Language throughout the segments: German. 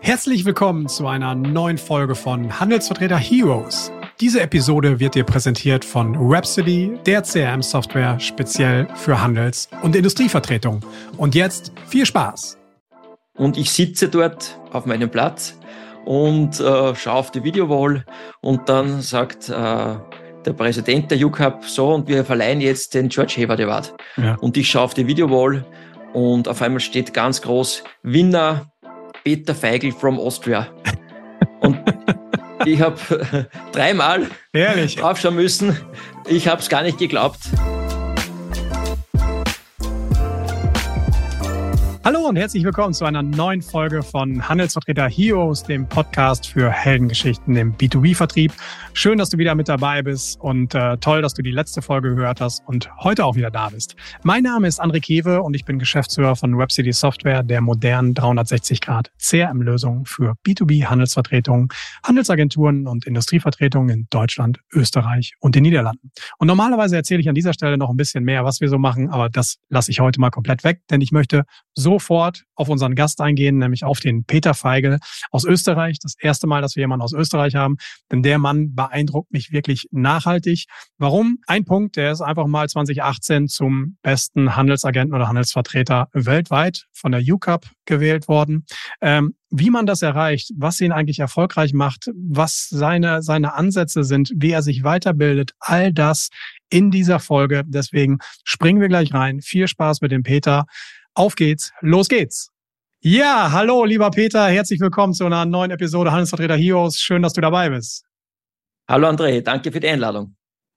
Herzlich willkommen zu einer neuen Folge von Handelsvertreter Heroes. Diese Episode wird dir präsentiert von Rhapsody, der CRM-Software speziell für Handels- und Industrievertretung. Und jetzt viel Spaß! Und ich sitze dort auf meinem Platz und äh, schaue auf die Videowall und dann sagt äh, der Präsident der UCAP so und wir verleihen jetzt den George Hayward Award. Ja. Und ich schaue auf die Videowall und auf einmal steht ganz groß Winner Peter Feigl from Austria. Und ich habe dreimal Ehrlich? draufschauen müssen. Ich habe es gar nicht geglaubt. Hallo und herzlich willkommen zu einer neuen Folge von Handelsvertreter Heroes, dem Podcast für Heldengeschichten im B2B-Vertrieb. Schön, dass du wieder mit dabei bist und äh, toll, dass du die letzte Folge gehört hast und heute auch wieder da bist. Mein Name ist André Kewe und ich bin Geschäftsführer von Webcity Software, der modernen 360-Grad CRM-Lösung für B2B-Handelsvertretungen, Handelsagenturen und Industrievertretungen in Deutschland, Österreich und den Niederlanden. Und normalerweise erzähle ich an dieser Stelle noch ein bisschen mehr, was wir so machen, aber das lasse ich heute mal komplett weg, denn ich möchte so sofort auf unseren Gast eingehen, nämlich auf den Peter Feigl aus Österreich. Das erste Mal, dass wir jemanden aus Österreich haben, denn der Mann beeindruckt mich wirklich nachhaltig. Warum? Ein Punkt, der ist einfach mal 2018 zum besten Handelsagenten oder Handelsvertreter weltweit von der UCAP gewählt worden. Ähm, wie man das erreicht, was ihn eigentlich erfolgreich macht, was seine, seine Ansätze sind, wie er sich weiterbildet, all das in dieser Folge. Deswegen springen wir gleich rein. Viel Spaß mit dem Peter. Auf geht's, los geht's. Ja, hallo, lieber Peter, herzlich willkommen zu einer neuen Episode Handelsvertreter Heroes. Schön, dass du dabei bist. Hallo André, danke für die Einladung.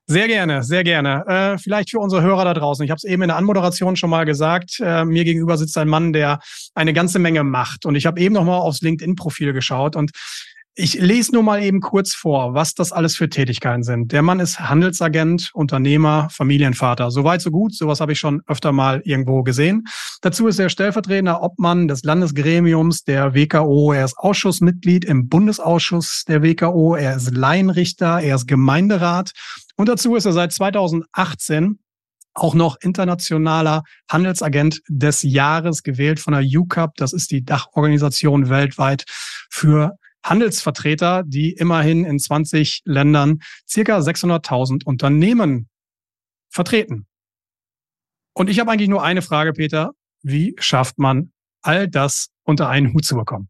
Sehr gerne, sehr gerne. Äh, vielleicht für unsere Hörer da draußen. Ich habe es eben in der Anmoderation schon mal gesagt. Äh, mir gegenüber sitzt ein Mann, der eine ganze Menge macht. Und ich habe eben noch mal aufs LinkedIn-Profil geschaut und ich lese nur mal eben kurz vor, was das alles für Tätigkeiten sind. Der Mann ist Handelsagent, Unternehmer, Familienvater. Soweit, so gut. Sowas habe ich schon öfter mal irgendwo gesehen. Dazu ist er stellvertretender Obmann des Landesgremiums der WKO. Er ist Ausschussmitglied im Bundesausschuss der WKO. Er ist Laienrichter. Er ist Gemeinderat. Und dazu ist er seit 2018 auch noch internationaler Handelsagent des Jahres gewählt von der UCAP. Das ist die Dachorganisation weltweit für Handelsvertreter, die immerhin in 20 Ländern circa 600.000 Unternehmen vertreten. Und ich habe eigentlich nur eine Frage, Peter. Wie schafft man all das unter einen Hut zu bekommen?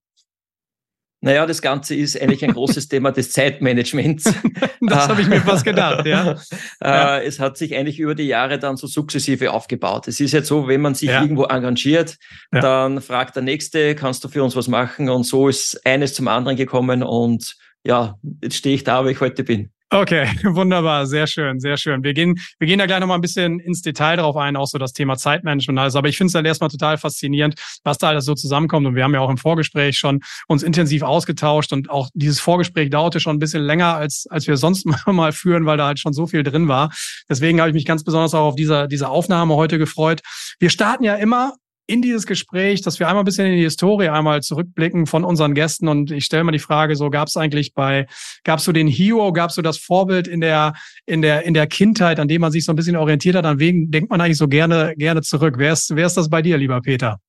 Naja, das Ganze ist eigentlich ein großes Thema des Zeitmanagements. das habe ich mir fast gedacht, ja. Äh, ja. Es hat sich eigentlich über die Jahre dann so sukzessive aufgebaut. Es ist jetzt so, wenn man sich ja. irgendwo engagiert, ja. dann fragt der Nächste, kannst du für uns was machen? Und so ist eines zum anderen gekommen und ja, jetzt stehe ich da, wo ich heute bin. Okay, wunderbar, sehr schön, sehr schön. Wir gehen, wir gehen da gleich nochmal ein bisschen ins Detail drauf ein, auch so das Thema Zeitmanagement alles. Aber ich finde es dann erstmal total faszinierend, was da alles so zusammenkommt. Und wir haben ja auch im Vorgespräch schon uns intensiv ausgetauscht und auch dieses Vorgespräch dauerte schon ein bisschen länger, als, als wir sonst mal führen, weil da halt schon so viel drin war. Deswegen habe ich mich ganz besonders auch auf dieser, diese Aufnahme heute gefreut. Wir starten ja immer in dieses Gespräch, dass wir einmal ein bisschen in die Historie einmal zurückblicken von unseren Gästen und ich stelle mal die Frage so, gab es eigentlich bei, gab es so den Hero, gab es so das Vorbild in der, in der, in der Kindheit, an dem man sich so ein bisschen orientiert hat, an wen denkt man eigentlich so gerne, gerne zurück? Wer ist, wer ist das bei dir, lieber Peter?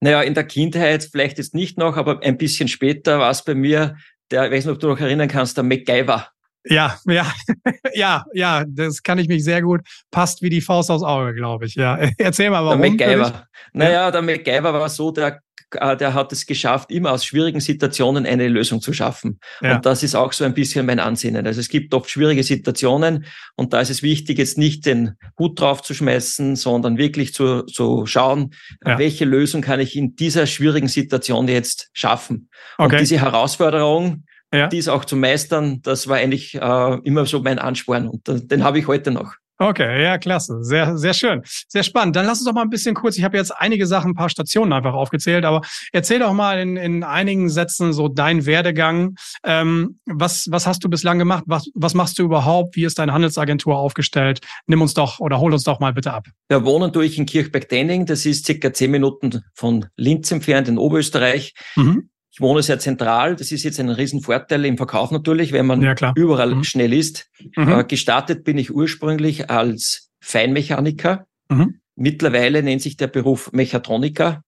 Naja, in der Kindheit vielleicht jetzt nicht noch, aber ein bisschen später war es bei mir, der, ich weiß nicht, ob du noch erinnern kannst, der MacGyver. Ja, ja, ja, ja, das kann ich mich sehr gut. Passt wie die Faust aufs Auge, glaube ich. Ja, erzähl mal, warum. Der MacGyver. Naja, der MacGyver war so, der, der hat es geschafft, immer aus schwierigen Situationen eine Lösung zu schaffen. Ja. Und das ist auch so ein bisschen mein Ansinnen. Also es gibt oft schwierige Situationen und da ist es wichtig, jetzt nicht den Hut drauf zu schmeißen, sondern wirklich zu, zu schauen, ja. welche Lösung kann ich in dieser schwierigen Situation jetzt schaffen. Okay. Und diese Herausforderung, ja. dies auch zu meistern, das war eigentlich äh, immer so mein Ansporn und den, den habe ich heute noch. Okay, ja, klasse. Sehr, sehr schön. Sehr spannend. Dann lass uns doch mal ein bisschen kurz, ich habe jetzt einige Sachen, ein paar Stationen einfach aufgezählt, aber erzähl doch mal in, in einigen Sätzen so dein Werdegang. Ähm, was, was hast du bislang gemacht? Was, was machst du überhaupt? Wie ist deine Handelsagentur aufgestellt? Nimm uns doch oder hol uns doch mal bitte ab. Ja, wohnen tue ich in Kirchberg-Denning. Das ist circa zehn Minuten von Linz entfernt in Oberösterreich. Mhm. Ich wohne sehr zentral. Das ist jetzt ein Riesenvorteil im Verkauf natürlich, wenn man ja, überall mhm. schnell ist. Mhm. Äh, gestartet bin ich ursprünglich als Feinmechaniker. Mhm. Mittlerweile nennt sich der Beruf Mechatroniker.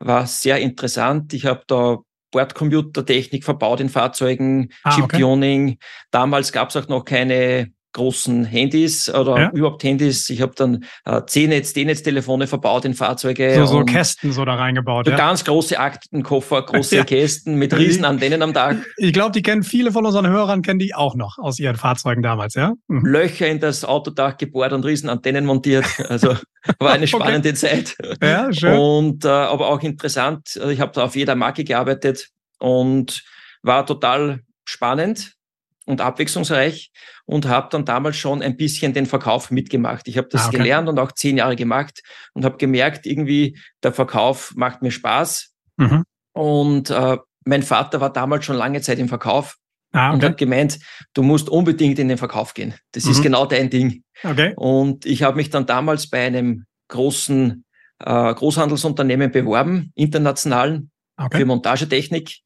war sehr interessant. Ich habe da Bordcomputertechnik verbaut in Fahrzeugen, ah, Chip-Tuning. Okay. Damals gab es auch noch keine großen Handys oder ja. überhaupt Handys. Ich habe dann äh, C-Netz, D-Netz-Telefone verbaut in Fahrzeuge. So, so Kästen so da reingebaut. So ja. Ganz große Aktenkoffer, große ja. Kästen mit riesen Antennen am Dach. Ich glaube, die kennen viele von unseren Hörern, kennen die auch noch aus ihren Fahrzeugen damals, ja? Mhm. Löcher in das Autodach gebohrt und riesen Antennen montiert. Also war eine spannende okay. Zeit. Ja, schön. Und äh, aber auch interessant. Ich habe da auf jeder Marke gearbeitet und war total spannend und abwechslungsreich und habe dann damals schon ein bisschen den Verkauf mitgemacht. Ich habe das ah, okay. gelernt und auch zehn Jahre gemacht und habe gemerkt, irgendwie der Verkauf macht mir Spaß. Mhm. Und äh, mein Vater war damals schon lange Zeit im Verkauf ah, okay. und hat gemeint, du musst unbedingt in den Verkauf gehen. Das mhm. ist genau dein Ding. Okay. Und ich habe mich dann damals bei einem großen äh, Großhandelsunternehmen beworben, internationalen, okay. für Montagetechnik.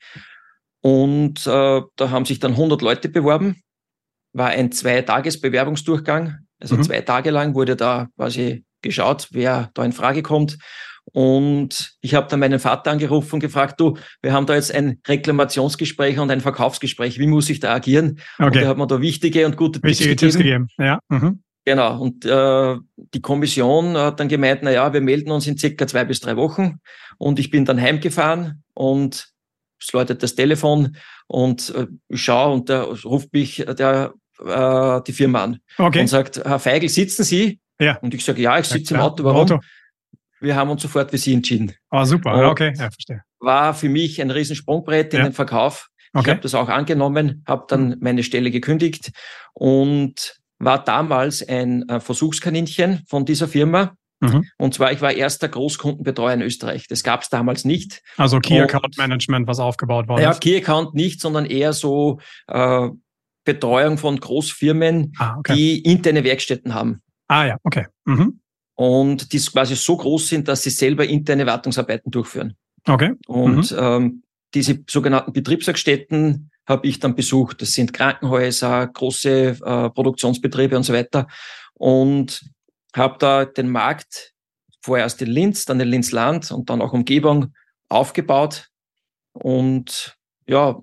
Und äh, da haben sich dann 100 Leute beworben. War ein Zwei-Tages-Bewerbungsdurchgang. Also mhm. zwei Tage lang wurde da quasi geschaut, wer da in Frage kommt. Und ich habe dann meinen Vater angerufen und gefragt, du, wir haben da jetzt ein Reklamationsgespräch und ein Verkaufsgespräch. Wie muss ich da agieren? Okay. Und er hat mir da wichtige und gute wichtige Tipps gegeben. Tipps gegeben. Ja. Mhm. Genau. Und äh, die Kommission hat dann gemeint, na ja, wir melden uns in circa zwei bis drei Wochen. Und ich bin dann heimgefahren und es läutet das Telefon und äh, ich schaue und da ruft mich der, äh, die Firma an okay. und sagt, Herr Feigl, sitzen Sie? Ja. Und ich sage, ja, ich sitze ja, im Auto. Warum? Auto. Wir haben uns sofort für Sie entschieden. Ah, super, und okay, ja, verstehe. War für mich ein Riesensprungbrett in ja. den Verkauf. Okay. Ich habe das auch angenommen, habe dann meine Stelle gekündigt und war damals ein äh, Versuchskaninchen von dieser Firma Mhm. Und zwar, ich war erster Großkundenbetreuer in Österreich. Das gab es damals nicht. Also Key Account Management, was aufgebaut war. Ja, Key Account nicht, sondern eher so äh, Betreuung von Großfirmen, ah, okay. die interne Werkstätten haben. Ah ja, okay. Mhm. Und die quasi so groß sind, dass sie selber interne Wartungsarbeiten durchführen. Okay. Und mhm. ähm, diese sogenannten Betriebswerkstätten habe ich dann besucht. Das sind Krankenhäuser, große äh, Produktionsbetriebe und so weiter. Und habe da den Markt vorerst in Linz, dann in Linzland und dann auch Umgebung aufgebaut. Und ja,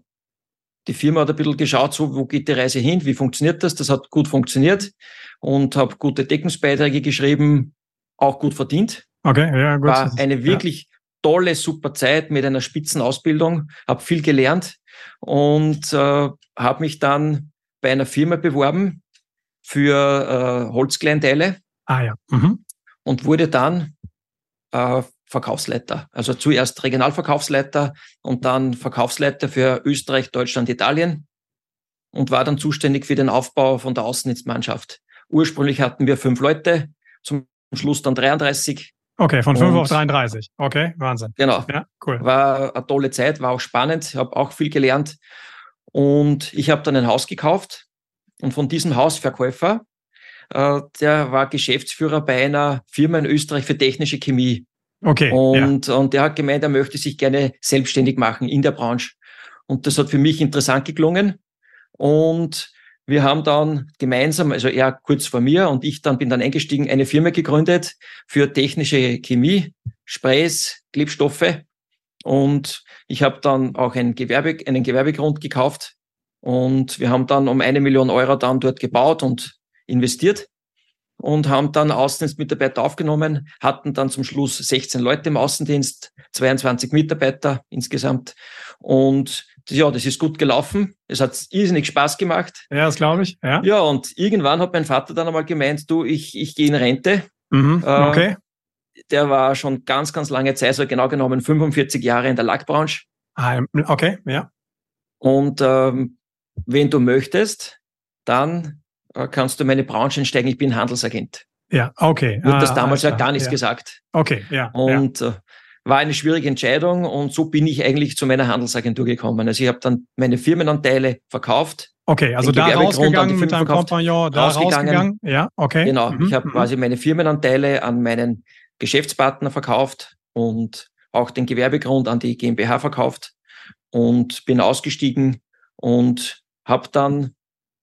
die Firma hat ein bisschen geschaut, so, wo geht die Reise hin, wie funktioniert das? Das hat gut funktioniert und habe gute Deckungsbeiträge geschrieben, auch gut verdient. Okay, ja, gut. War eine wirklich ja. tolle, super Zeit mit einer Spitzenausbildung, habe viel gelernt und äh, habe mich dann bei einer Firma beworben für äh, Holzkleinteile Ah ja. Mhm. Und wurde dann äh, Verkaufsleiter. Also zuerst Regionalverkaufsleiter und dann Verkaufsleiter für Österreich, Deutschland, Italien und war dann zuständig für den Aufbau von der Außendienstmannschaft. Ursprünglich hatten wir fünf Leute, zum Schluss dann 33. Okay, von fünf auf 33. Okay, Wahnsinn. Genau. Ja, cool. War eine tolle Zeit, war auch spannend, habe auch viel gelernt. Und ich habe dann ein Haus gekauft und von diesem Hausverkäufer der war Geschäftsführer bei einer Firma in Österreich für technische Chemie. Okay. Und, ja. und der hat gemeint, er möchte sich gerne selbstständig machen in der Branche. Und das hat für mich interessant geklungen. Und wir haben dann gemeinsam, also er kurz vor mir und ich dann bin dann eingestiegen, eine Firma gegründet für technische Chemie, Sprays, Klebstoffe. Und ich habe dann auch ein Gewerbe, einen Gewerbegrund gekauft. Und wir haben dann um eine Million Euro dann dort gebaut und investiert und haben dann Außendienstmitarbeiter aufgenommen, hatten dann zum Schluss 16 Leute im Außendienst, 22 Mitarbeiter insgesamt. Und ja, das ist gut gelaufen. Es hat irrsinnig Spaß gemacht. Ja, das glaube ich. Ja. ja, und irgendwann hat mein Vater dann einmal gemeint, du, ich, ich gehe in Rente. Mhm, äh, okay. Äh, der war schon ganz, ganz lange Zeit, so genau genommen 45 Jahre in der Lackbranche. Ah, okay, ja. Und ähm, wenn du möchtest, dann kannst du meine Branche einsteigen, ich bin Handelsagent. Ja, okay. Wurde ah, das damals ja gar nichts ja. gesagt. Okay, ja. Und ja. Äh, war eine schwierige Entscheidung und so bin ich eigentlich zu meiner Handelsagentur gekommen. Also ich habe dann meine Firmenanteile verkauft. Okay, also da rausgegangen mit deinem Kompagnon, da rausgegangen. Ja, okay. Genau, mhm. ich habe mhm. quasi meine Firmenanteile an meinen Geschäftspartner verkauft und auch den Gewerbegrund an die GmbH verkauft und bin ausgestiegen und habe dann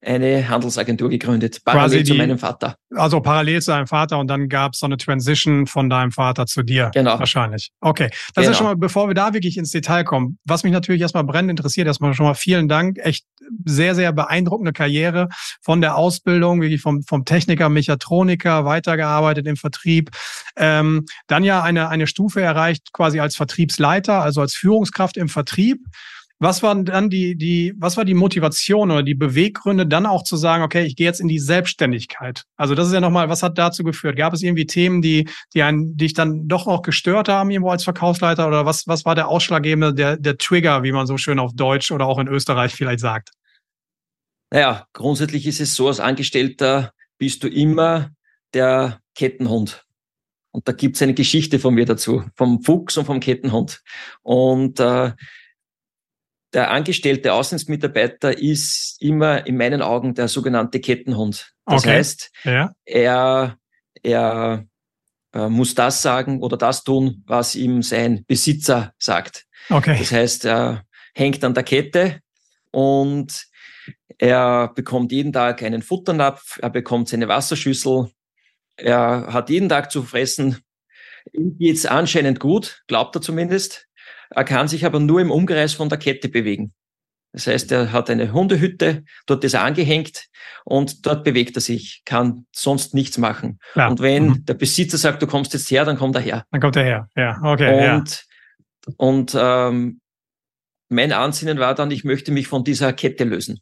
eine Handelsagentur gegründet, parallel die, zu meinem Vater. Also parallel zu deinem Vater und dann gab es so eine Transition von deinem Vater zu dir. Genau. Wahrscheinlich. Okay. Das genau. ist schon mal, bevor wir da wirklich ins Detail kommen, was mich natürlich erstmal brennend interessiert, erstmal schon mal vielen Dank. Echt sehr, sehr beeindruckende Karriere von der Ausbildung, wirklich vom, vom Techniker, Mechatroniker, weitergearbeitet im Vertrieb. Ähm, dann ja eine, eine Stufe erreicht, quasi als Vertriebsleiter, also als Führungskraft im Vertrieb. Was waren dann die, die, was war die Motivation oder die Beweggründe, dann auch zu sagen, okay, ich gehe jetzt in die Selbstständigkeit? Also das ist ja nochmal, was hat dazu geführt? Gab es irgendwie Themen, die, die einen, dich dann doch auch gestört haben, irgendwo als Verkaufsleiter? Oder was, was war der ausschlaggebende, der, der Trigger, wie man so schön auf Deutsch oder auch in Österreich vielleicht sagt? Naja, grundsätzlich ist es so, als Angestellter bist du immer der Kettenhund. Und da gibt es eine Geschichte von mir dazu, vom Fuchs und vom Kettenhund. Und äh, der angestellte Außenmitarbeiter ist immer in meinen Augen der sogenannte Kettenhund. Das okay. heißt, ja. er, er äh, muss das sagen oder das tun, was ihm sein Besitzer sagt. Okay. Das heißt, er hängt an der Kette und er bekommt jeden Tag einen Futternapf, er bekommt seine Wasserschüssel, er hat jeden Tag zu fressen. Ihm geht's anscheinend gut, glaubt er zumindest. Er kann sich aber nur im Umkreis von der Kette bewegen. Das heißt, er hat eine Hundehütte, dort ist er angehängt und dort bewegt er sich, kann sonst nichts machen. Ja. Und wenn mhm. der Besitzer sagt, du kommst jetzt her, dann kommt er her. Dann kommt er her, ja, okay. Und, ja. und ähm, mein Ansinnen war dann, ich möchte mich von dieser Kette lösen.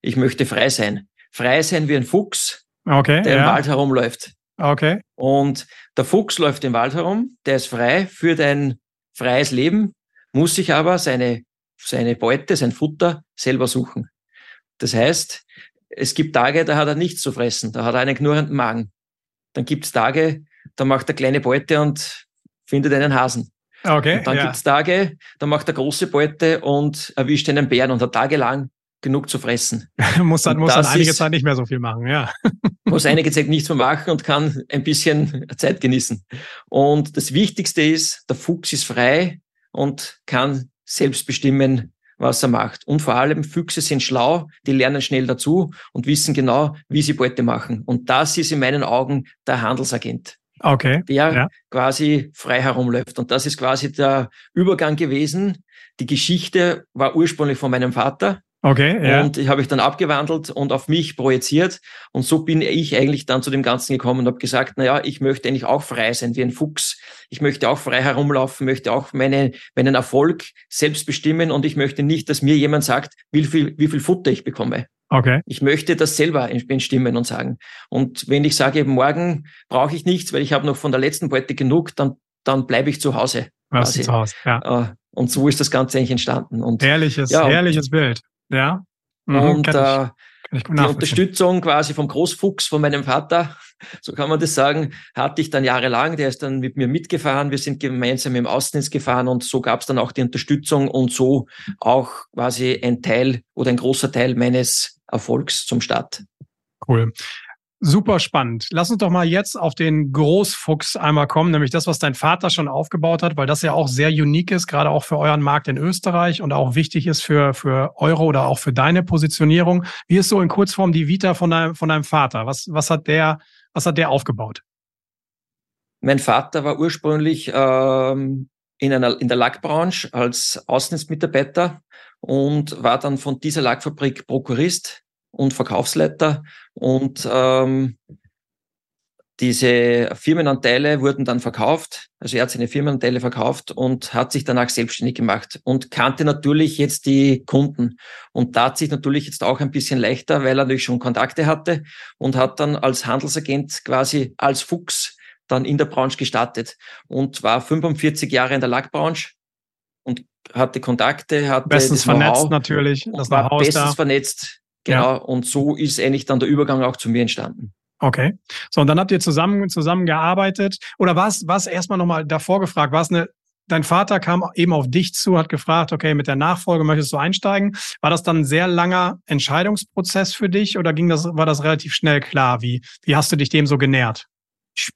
Ich möchte frei sein. Frei sein wie ein Fuchs, okay, der ja. im Wald herumläuft. Okay. Und der Fuchs läuft im Wald herum, der ist frei, führt ein freies Leben, muss sich aber seine, seine Beute, sein Futter selber suchen. Das heißt, es gibt Tage, da hat er nichts zu fressen, da hat er einen knurrenden Magen. Dann gibt es Tage, da macht er kleine Beute und findet einen Hasen. Okay, und dann ja. gibt es Tage, da macht er große Beute und erwischt einen Bären und hat tagelang genug zu fressen. muss dann, muss dann einige ist, Zeit nicht mehr so viel machen, ja. muss einige Zeit nichts mehr machen und kann ein bisschen Zeit genießen. Und das Wichtigste ist, der Fuchs ist frei und kann selbst bestimmen, was er macht. Und vor allem Füchse sind schlau, die lernen schnell dazu und wissen genau, wie sie Beute machen. Und das ist in meinen Augen der Handelsagent. Okay. Der ja. quasi frei herumläuft. Und das ist quasi der Übergang gewesen. Die Geschichte war ursprünglich von meinem Vater. Okay, ja. Und ich habe ich dann abgewandelt und auf mich projiziert. Und so bin ich eigentlich dann zu dem Ganzen gekommen und habe gesagt, na ja, ich möchte eigentlich auch frei sein wie ein Fuchs. Ich möchte auch frei herumlaufen, möchte auch meine, meinen Erfolg selbst bestimmen und ich möchte nicht, dass mir jemand sagt, wie viel, wie viel Futter ich bekomme. Okay. Ich möchte das selber bestimmen und sagen. Und wenn ich sage, morgen brauche ich nichts, weil ich habe noch von der letzten Beute genug, dann, dann bleibe ich zu Hause. Was zu Hause, ja. Äh, und so ist das Ganze eigentlich entstanden. Und, herrliches, ja, herrliches Bild. Ja. Mhm, und äh, die Unterstützung quasi vom Großfuchs, von meinem Vater, so kann man das sagen, hatte ich dann jahrelang. Der ist dann mit mir mitgefahren. Wir sind gemeinsam im Außendienst gefahren und so gab es dann auch die Unterstützung und so auch quasi ein Teil oder ein großer Teil meines Erfolgs zum Start. Cool. Super spannend. Lass uns doch mal jetzt auf den Großfuchs einmal kommen, nämlich das, was dein Vater schon aufgebaut hat, weil das ja auch sehr unique ist, gerade auch für euren Markt in Österreich und auch wichtig ist für, für eure oder auch für deine Positionierung. Wie ist so in Kurzform die Vita von deinem, von deinem Vater? Was, was hat der, was hat der aufgebaut? Mein Vater war ursprünglich ähm, in, einer, in der Lackbranche als Außendienstmitarbeiter und war dann von dieser Lackfabrik Prokurist und Verkaufsleiter und ähm, diese Firmenanteile wurden dann verkauft. Also er hat seine Firmenanteile verkauft und hat sich danach selbstständig gemacht und kannte natürlich jetzt die Kunden und tat sich natürlich jetzt auch ein bisschen leichter, weil er natürlich schon Kontakte hatte und hat dann als Handelsagent quasi als Fuchs dann in der Branche gestartet und war 45 Jahre in der Lackbranche und hatte Kontakte, hatte bestens vernetzt natürlich, das war bestens da. vernetzt, Genau. Ja. Und so ist eigentlich dann der Übergang auch zu mir entstanden. Okay. So, und dann habt ihr zusammen, zusammen gearbeitet. Oder war es, war es erstmal nochmal davor gefragt? War es eine, dein Vater kam eben auf dich zu, hat gefragt, okay, mit der Nachfolge möchtest du einsteigen? War das dann ein sehr langer Entscheidungsprozess für dich oder ging das, war das relativ schnell klar? Wie, wie hast du dich dem so genährt?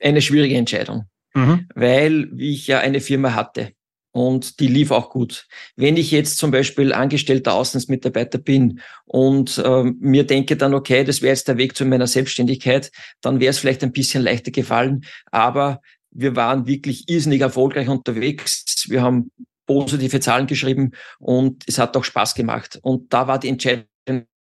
Eine schwierige Entscheidung. Mhm. Weil ich ja eine Firma hatte und die lief auch gut. Wenn ich jetzt zum Beispiel angestellter Außenmitarbeiter bin und äh, mir denke dann, okay, das wäre jetzt der Weg zu meiner Selbstständigkeit, dann wäre es vielleicht ein bisschen leichter gefallen. Aber wir waren wirklich irrsinnig erfolgreich unterwegs. Wir haben positive Zahlen geschrieben und es hat auch Spaß gemacht. Und da war die Entscheidung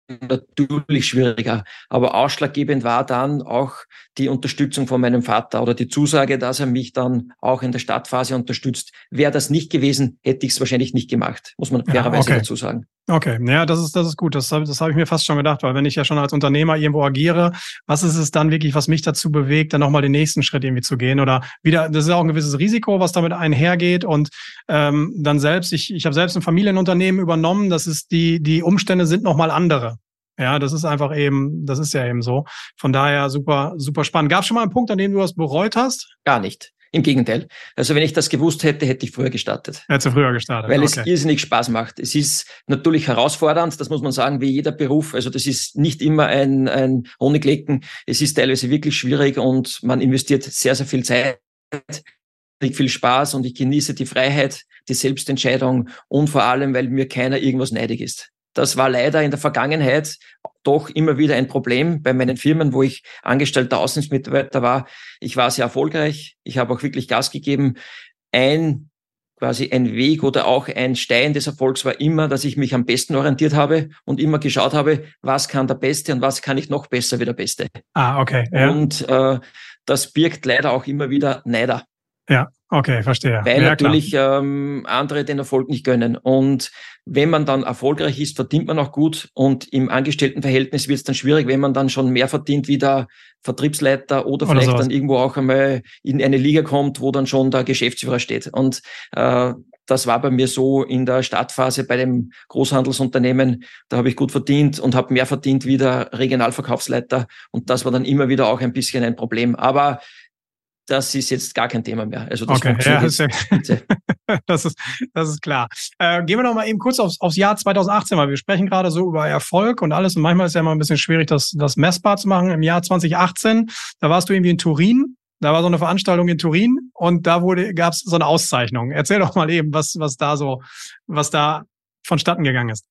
natürlich schwieriger. Aber ausschlaggebend war dann auch die Unterstützung von meinem Vater oder die Zusage, dass er mich dann auch in der Startphase unterstützt. Wäre das nicht gewesen, hätte ich es wahrscheinlich nicht gemacht, muss man fairerweise okay. dazu sagen. Okay, ja, das ist, das ist gut. Das, das habe ich mir fast schon gedacht, weil wenn ich ja schon als Unternehmer irgendwo agiere, was ist es dann wirklich, was mich dazu bewegt, dann nochmal den nächsten Schritt irgendwie zu gehen? Oder wieder, das ist auch ein gewisses Risiko, was damit einhergeht. Und ähm, dann selbst, ich, ich habe selbst ein Familienunternehmen übernommen, das ist die, die Umstände sind nochmal andere. Ja, das ist einfach eben, das ist ja eben so. Von daher super, super spannend. Gab es schon mal einen Punkt, an dem du was bereut hast? Gar nicht. Im Gegenteil. Also wenn ich das gewusst hätte, hätte ich früher gestartet. Hätte früher gestartet. Weil okay. es irrsinnig Spaß macht. Es ist natürlich herausfordernd, das muss man sagen, wie jeder Beruf. Also das ist nicht immer ein, ein Honiglecken. Es ist teilweise wirklich schwierig und man investiert sehr, sehr viel Zeit, viel Spaß und ich genieße die Freiheit, die Selbstentscheidung und vor allem, weil mir keiner irgendwas neidig ist. Das war leider in der Vergangenheit doch immer wieder ein Problem bei meinen Firmen, wo ich angestellter Außenmitarbeiter war. Ich war sehr erfolgreich. Ich habe auch wirklich Gas gegeben. Ein quasi ein Weg oder auch ein Stein des Erfolgs war immer, dass ich mich am besten orientiert habe und immer geschaut habe, was kann der Beste und was kann ich noch besser wie der Beste. Ah, okay. Ja. Und äh, das birgt leider auch immer wieder Neider. Ja, okay, verstehe. Weil ja, natürlich ähm, andere den Erfolg nicht gönnen. Und wenn man dann erfolgreich ist, verdient man auch gut. Und im Angestelltenverhältnis wird es dann schwierig, wenn man dann schon mehr verdient wie der Vertriebsleiter oder, oder vielleicht sowas. dann irgendwo auch einmal in eine Liga kommt, wo dann schon der Geschäftsführer steht. Und äh, das war bei mir so in der Startphase bei dem Großhandelsunternehmen. Da habe ich gut verdient und habe mehr verdient wie der Regionalverkaufsleiter. Und das war dann immer wieder auch ein bisschen ein Problem. Aber das ist jetzt gar kein Thema mehr. Also das okay, ja, das, ist das, ist, das ist klar. Äh, gehen wir noch mal eben kurz aufs, aufs Jahr 2018, weil wir sprechen gerade so über Erfolg und alles und manchmal ist ja immer ein bisschen schwierig, das, das messbar zu machen. Im Jahr 2018, da warst du irgendwie in Turin, da war so eine Veranstaltung in Turin und da wurde gab es so eine Auszeichnung. Erzähl doch mal eben, was, was da so, was da vonstatten gegangen ist.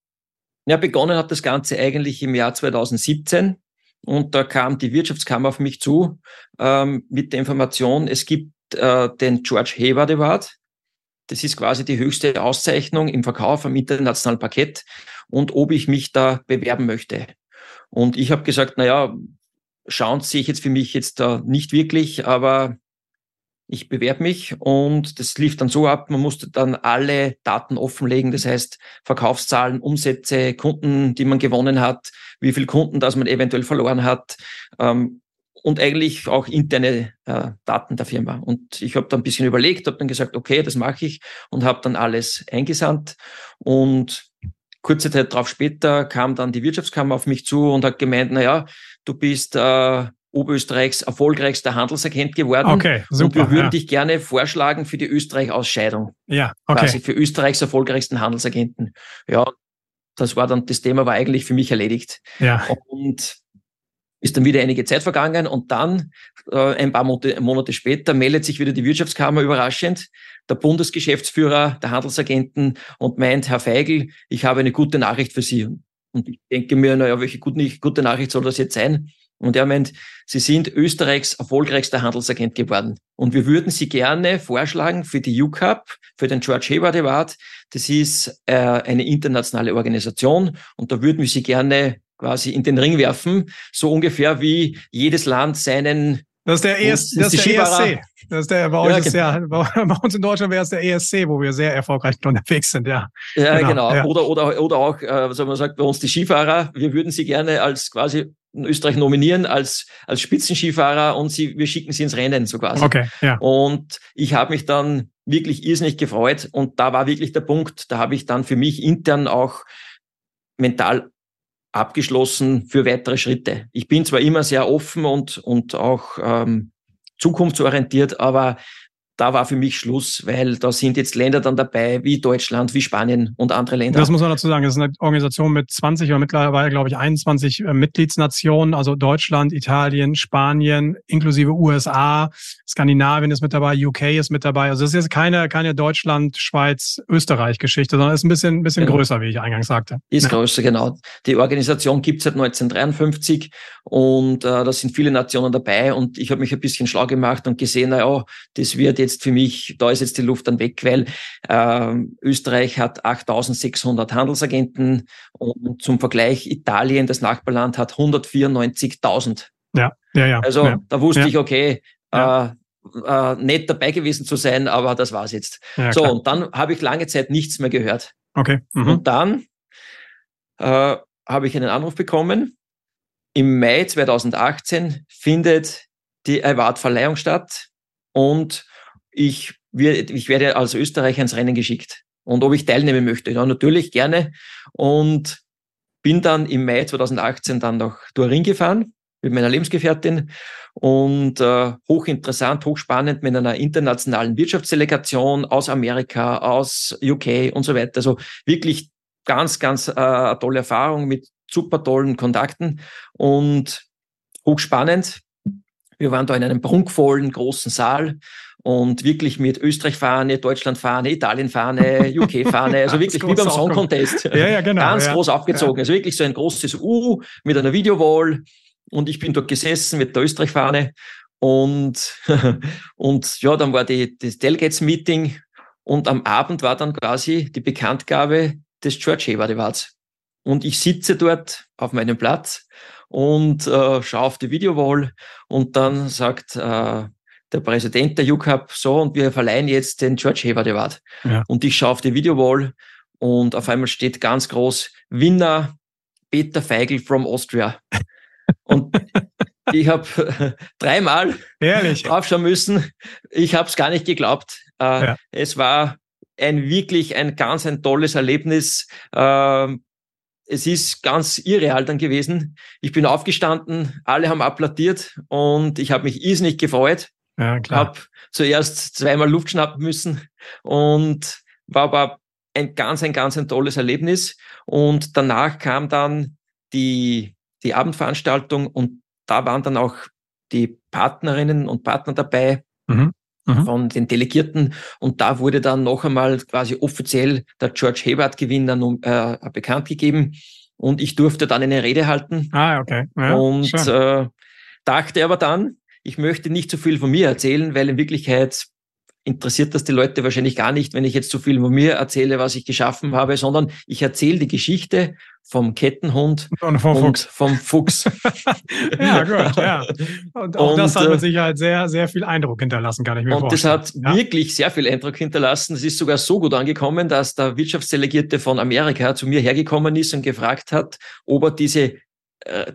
Ja, begonnen hat das Ganze eigentlich im Jahr 2017. Und da kam die Wirtschaftskammer auf mich zu ähm, mit der Information, es gibt äh, den George Hayward Award. Das ist quasi die höchste Auszeichnung im Verkauf am internationalen Parkett und ob ich mich da bewerben möchte. Und ich habe gesagt, na ja, schauen sehe ich jetzt für mich jetzt da nicht wirklich, aber ich bewerbe mich und das lief dann so ab, man musste dann alle Daten offenlegen, das heißt Verkaufszahlen, Umsätze, Kunden, die man gewonnen hat, wie viele Kunden, dass man eventuell verloren hat ähm, und eigentlich auch interne äh, Daten der Firma. Und ich habe dann ein bisschen überlegt, habe dann gesagt, okay, das mache ich und habe dann alles eingesandt und kurze Zeit darauf später kam dann die Wirtschaftskammer auf mich zu und hat gemeint, na ja, du bist äh, Oberösterreichs erfolgreichster Handelsagent geworden. Okay, super. Und wir würden ja. dich gerne vorschlagen für die Österreich-Ausscheidung. Ja, okay. Quasi für Österreichs erfolgreichsten Handelsagenten. Ja, das war dann, das Thema war eigentlich für mich erledigt. Ja. Und ist dann wieder einige Zeit vergangen und dann, äh, ein paar Monate, Monate später, meldet sich wieder die Wirtschaftskammer überraschend, der Bundesgeschäftsführer der Handelsagenten und meint, Herr Feigl, ich habe eine gute Nachricht für Sie. Und ich denke mir, naja, welche gute, gute Nachricht soll das jetzt sein? Und er meint, Sie sind Österreichs erfolgreichster Handelsagent geworden. Und wir würden Sie gerne vorschlagen für die UCAP, für den George Hayward Award. Das ist äh, eine internationale Organisation und da würden wir Sie gerne quasi in den Ring werfen, so ungefähr wie jedes Land seinen das ist der, ES, das ist der ESC. Das ist der, bei, euch ja, ist ja, bei uns in Deutschland wäre es der ESC, wo wir sehr erfolgreich unterwegs sind, ja. Ja, genau. genau. Ja. Oder, oder, oder auch, äh, so man sagt, bei uns die Skifahrer, wir würden sie gerne als quasi Österreich nominieren als, als Spitzenskifahrer und sie, wir schicken sie ins Rennen so quasi. Okay, ja. Und ich habe mich dann wirklich irrsinnig gefreut und da war wirklich der Punkt, da habe ich dann für mich intern auch mental abgeschlossen für weitere Schritte. Ich bin zwar immer sehr offen und, und auch ähm, zukunftsorientiert, aber da war für mich Schluss, weil da sind jetzt Länder dann dabei, wie Deutschland, wie Spanien und andere Länder. Das muss man dazu sagen. Das ist eine Organisation mit 20 oder mittlerweile, glaube ich, 21 äh, Mitgliedsnationen, also Deutschland, Italien, Spanien, inklusive USA, Skandinavien ist mit dabei, UK ist mit dabei. Also es ist jetzt keine, keine Deutschland, Schweiz, Österreich-Geschichte, sondern ist ein bisschen, ein bisschen genau. größer, wie ich eingangs sagte. Ist ja. größer, genau. Die Organisation gibt es seit 1953 und äh, da sind viele Nationen dabei und ich habe mich ein bisschen schlau gemacht und gesehen, na ja, das wird jetzt für mich, da ist jetzt die Luft dann weg, weil äh, Österreich hat 8600 Handelsagenten und zum Vergleich Italien, das Nachbarland, hat 194.000. Ja, ja, ja. Also ja. da wusste ja. ich, okay, ja. äh, äh, nett dabei gewesen zu sein, aber das war's jetzt. Ja, so, klar. und dann habe ich lange Zeit nichts mehr gehört. Okay. Mhm. Und dann äh, habe ich einen Anruf bekommen. Im Mai 2018 findet die Award-Verleihung statt und ich, ich werde als Österreicher ins Rennen geschickt. Und ob ich teilnehmen möchte, ja, natürlich gerne. Und bin dann im Mai 2018 dann nach Turin gefahren mit meiner Lebensgefährtin und äh, hochinteressant, hochspannend mit einer internationalen Wirtschaftsdelegation aus Amerika, aus UK und so weiter. Also wirklich ganz, ganz äh, tolle Erfahrung mit super tollen Kontakten und hochspannend. Wir waren da in einem prunkvollen großen Saal und wirklich mit Österreich-Fahne, Deutschland-Fahne, Italien-Fahne, UK-Fahne, also wirklich wie beim Song Contest. Ja, ja, genau. Ganz ja. groß aufgezogen. Also wirklich so ein großes U mit einer Videowall. Und ich bin dort gesessen mit der Österreich-Fahne. Und, und ja, dann war die, das Delegates-Meeting. Und am Abend war dann quasi die Bekanntgabe des George Hayward Awards. Und ich sitze dort auf meinem Platz und äh, schaue auf die Videowall und dann sagt äh, der Präsident der UCAP so und wir verleihen jetzt den George Hayward Award. Ja. Und ich schaue auf die Videowall und auf einmal steht ganz groß Winner Peter Feigl from Austria. Und ich habe dreimal Ehrlich? draufschauen müssen. Ich habe es gar nicht geglaubt. Äh, ja. Es war ein wirklich ein ganz ein tolles Erlebnis. Äh, es ist ganz irreal dann gewesen. Ich bin aufgestanden, alle haben applaudiert und ich habe mich irrsinnig gefreut. Ja, klar. Habe zuerst zweimal Luft schnappen müssen und war aber ein ganz, ein ganz ein tolles Erlebnis. Und danach kam dann die, die Abendveranstaltung und da waren dann auch die Partnerinnen und Partner dabei. Mhm. Mhm. von den Delegierten. Und da wurde dann noch einmal quasi offiziell der George Hayward Gewinner äh, bekannt gegeben. Und ich durfte dann eine Rede halten. Ah, okay. Ja, und äh, dachte aber dann, ich möchte nicht zu viel von mir erzählen, weil in Wirklichkeit interessiert das die Leute wahrscheinlich gar nicht, wenn ich jetzt zu viel von mir erzähle, was ich geschaffen habe, sondern ich erzähle die Geschichte vom Kettenhund und vom und Fuchs. Vom Fuchs. ja, gut, ja. Und auch und, das hat mit äh, Sicherheit sehr, sehr viel Eindruck hinterlassen, kann ich mir und vorstellen. Und das hat ja. wirklich sehr viel Eindruck hinterlassen. Es ist sogar so gut angekommen, dass der Wirtschaftsdelegierte von Amerika zu mir hergekommen ist und gefragt hat, ob er diese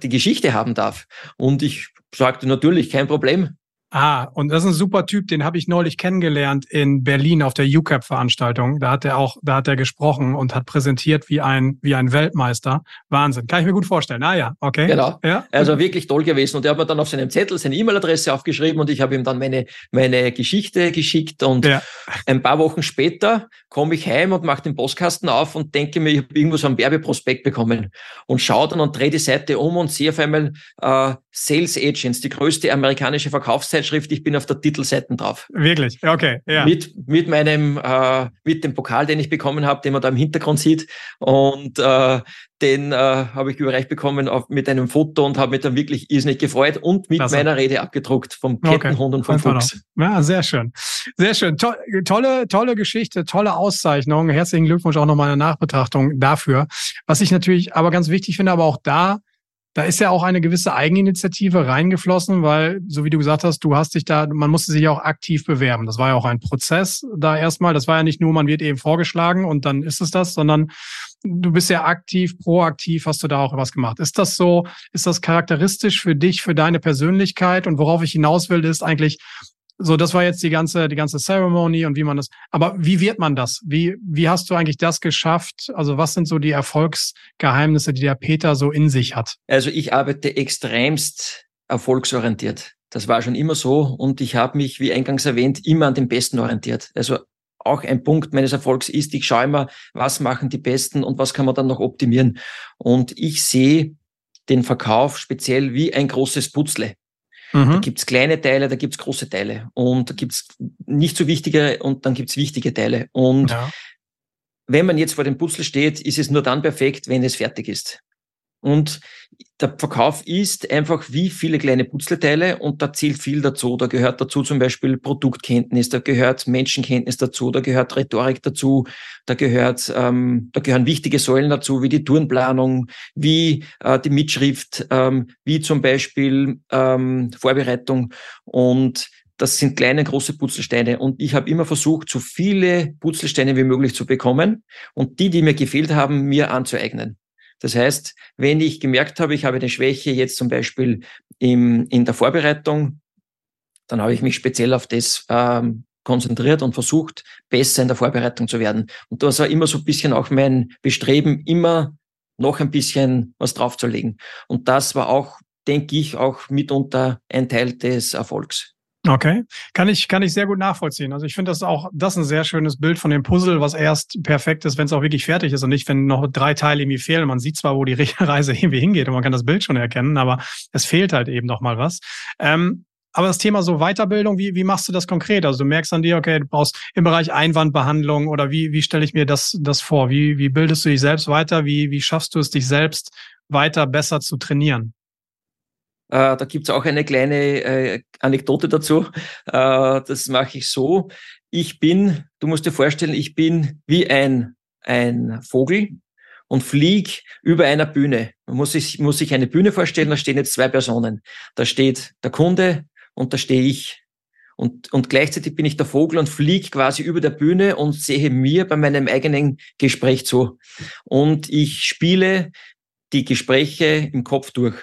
die Geschichte haben darf. Und ich sagte natürlich, kein Problem. Ah, und das ist ein super Typ, den habe ich neulich kennengelernt in Berlin auf der UCAP-Veranstaltung. Da hat er auch, da hat er gesprochen und hat präsentiert wie ein, wie ein Weltmeister. Wahnsinn. Kann ich mir gut vorstellen. Ah ja, okay. Genau. Ja. Also wirklich toll gewesen. Und er hat mir dann auf seinem Zettel seine E-Mail-Adresse aufgeschrieben und ich habe ihm dann meine, meine Geschichte geschickt. Und ja. ein paar Wochen später komme ich heim und mache den Postkasten auf und denke mir, ich habe irgendwo so einen Werbeprospekt bekommen. Und schaue dann und drehe die Seite um und sehe auf einmal äh, Sales Agents, die größte amerikanische Verkaufszeitschrift. Ich bin auf der Titelseite drauf. Wirklich? Okay, ja. Mit, mit meinem, äh, mit dem Pokal, den ich bekommen habe, den man da im Hintergrund sieht. Und äh, den äh, habe ich überreicht bekommen auf, mit einem Foto und habe mich dann wirklich irrsinnig gefreut und mit Klasse. meiner Rede abgedruckt vom Kettenhund okay. und vom Fuchs. Ja, sehr schön. Sehr schön. To tolle, tolle Geschichte, tolle Auszeichnung. Herzlichen Glückwunsch auch nochmal eine Nachbetrachtung dafür. Was ich natürlich aber ganz wichtig finde, aber auch da da ist ja auch eine gewisse Eigeninitiative reingeflossen, weil, so wie du gesagt hast, du hast dich da, man musste sich auch aktiv bewerben. Das war ja auch ein Prozess da erstmal. Das war ja nicht nur, man wird eben vorgeschlagen und dann ist es das, sondern du bist ja aktiv, proaktiv, hast du da auch was gemacht. Ist das so, ist das charakteristisch für dich, für deine Persönlichkeit? Und worauf ich hinaus will, ist eigentlich, so, das war jetzt die ganze, die ganze Ceremony und wie man das, aber wie wird man das? Wie, wie hast du eigentlich das geschafft? Also was sind so die Erfolgsgeheimnisse, die der Peter so in sich hat? Also ich arbeite extremst erfolgsorientiert. Das war schon immer so und ich habe mich, wie eingangs erwähnt, immer an den Besten orientiert. Also auch ein Punkt meines Erfolgs ist, ich schaue immer, was machen die Besten und was kann man dann noch optimieren. Und ich sehe den Verkauf speziell wie ein großes Putzle. Mhm. Da gibt's kleine Teile, da gibt's große Teile und da gibt's nicht so wichtige und dann gibt's wichtige Teile. Und ja. wenn man jetzt vor dem Puzzle steht, ist es nur dann perfekt, wenn es fertig ist. Und der Verkauf ist einfach wie viele kleine Puzzleteile und da zählt viel dazu. Da gehört dazu zum Beispiel Produktkenntnis, da gehört Menschenkenntnis dazu, da gehört Rhetorik dazu, da gehört, ähm, da gehören wichtige Säulen dazu, wie die Tourenplanung, wie äh, die Mitschrift, ähm, wie zum Beispiel ähm, Vorbereitung und das sind kleine, große Putzelsteine. Und ich habe immer versucht, so viele Putzelsteine wie möglich zu bekommen und die, die mir gefehlt haben, mir anzueignen. Das heißt, wenn ich gemerkt habe, ich habe eine Schwäche jetzt zum Beispiel im, in der Vorbereitung, dann habe ich mich speziell auf das ähm, konzentriert und versucht, besser in der Vorbereitung zu werden. Und das war immer so ein bisschen auch mein Bestreben, immer noch ein bisschen was draufzulegen. Und das war auch, denke ich, auch mitunter ein Teil des Erfolgs. Okay, kann ich, kann ich sehr gut nachvollziehen. Also ich finde das auch, das ein sehr schönes Bild von dem Puzzle, was erst perfekt ist, wenn es auch wirklich fertig ist und nicht, wenn noch drei Teile irgendwie fehlen. Man sieht zwar, wo die Reise irgendwie hingeht und man kann das Bild schon erkennen, aber es fehlt halt eben noch mal was. Ähm, aber das Thema so Weiterbildung, wie, wie machst du das konkret? Also du merkst an dir, okay, du brauchst im Bereich Einwandbehandlung oder wie, wie stelle ich mir das, das vor? Wie, wie bildest du dich selbst weiter? Wie, wie schaffst du es, dich selbst weiter besser zu trainieren? Äh, da gibt's auch eine kleine äh, Anekdote dazu. Äh, das mache ich so. Ich bin, du musst dir vorstellen, ich bin wie ein, ein Vogel und flieg über einer Bühne. Man muss sich, muss sich eine Bühne vorstellen, da stehen jetzt zwei Personen. Da steht der Kunde und da stehe ich. Und, und gleichzeitig bin ich der Vogel und flieg quasi über der Bühne und sehe mir bei meinem eigenen Gespräch zu. Und ich spiele die Gespräche im Kopf durch.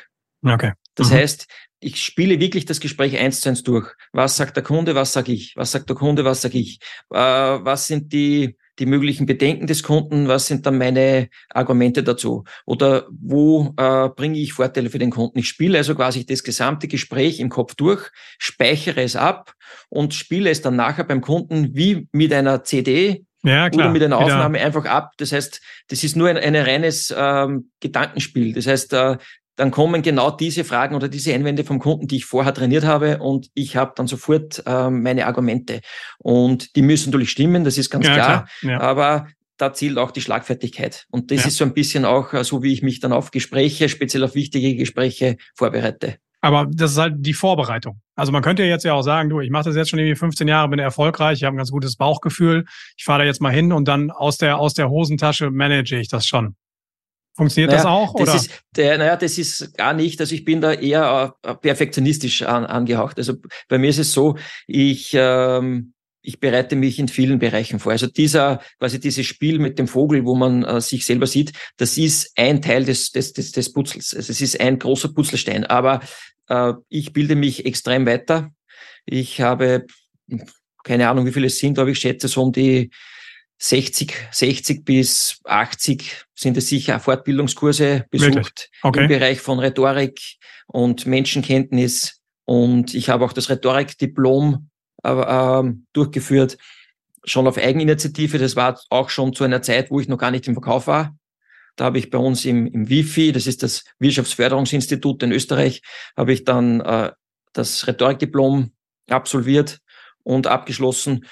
Okay. Das mhm. heißt, ich spiele wirklich das Gespräch eins zu eins durch. Was sagt der Kunde, was sage ich? Was sagt der Kunde, was sage ich? Äh, was sind die, die möglichen Bedenken des Kunden? Was sind dann meine Argumente dazu? Oder wo äh, bringe ich Vorteile für den Kunden? Ich spiele also quasi das gesamte Gespräch im Kopf durch, speichere es ab und spiele es dann nachher beim Kunden wie mit einer CD ja, klar. oder mit einer Aufnahme Wieder. einfach ab. Das heißt, das ist nur ein, ein reines ähm, Gedankenspiel. Das heißt, äh, dann kommen genau diese Fragen oder diese Einwände vom Kunden, die ich vorher trainiert habe und ich habe dann sofort ähm, meine Argumente. Und die müssen natürlich stimmen, das ist ganz ja, klar. klar. Ja. Aber da zielt auch die Schlagfertigkeit. Und das ja. ist so ein bisschen auch äh, so, wie ich mich dann auf Gespräche, speziell auf wichtige Gespräche vorbereite. Aber das ist halt die Vorbereitung. Also man könnte jetzt ja auch sagen, du, ich mache das jetzt schon irgendwie 15 Jahre, bin erfolgreich, ich habe ein ganz gutes Bauchgefühl, ich fahre da jetzt mal hin und dann aus der, aus der Hosentasche manage ich das schon. Funktioniert naja, das auch? Oder? Das ist, der, naja, das ist gar nicht. Also ich bin da eher äh, perfektionistisch an, angehaucht. Also bei mir ist es so, ich, ähm, ich bereite mich in vielen Bereichen vor. Also dieser, quasi dieses Spiel mit dem Vogel, wo man äh, sich selber sieht, das ist ein Teil des, des, des, des Putzels. Also es ist ein großer Putzelstein. Aber äh, ich bilde mich extrem weiter. Ich habe keine Ahnung, wie viele es sind, aber ich schätze so um die 60, 60 bis 80 sind es sicher Fortbildungskurse besucht okay. im Bereich von Rhetorik und Menschenkenntnis. Und ich habe auch das Rhetorikdiplom äh, äh, durchgeführt, schon auf Eigeninitiative. Das war auch schon zu einer Zeit, wo ich noch gar nicht im Verkauf war. Da habe ich bei uns im, im WIFI, das ist das Wirtschaftsförderungsinstitut in Österreich, habe ich dann äh, das Rhetorikdiplom absolviert und abgeschlossen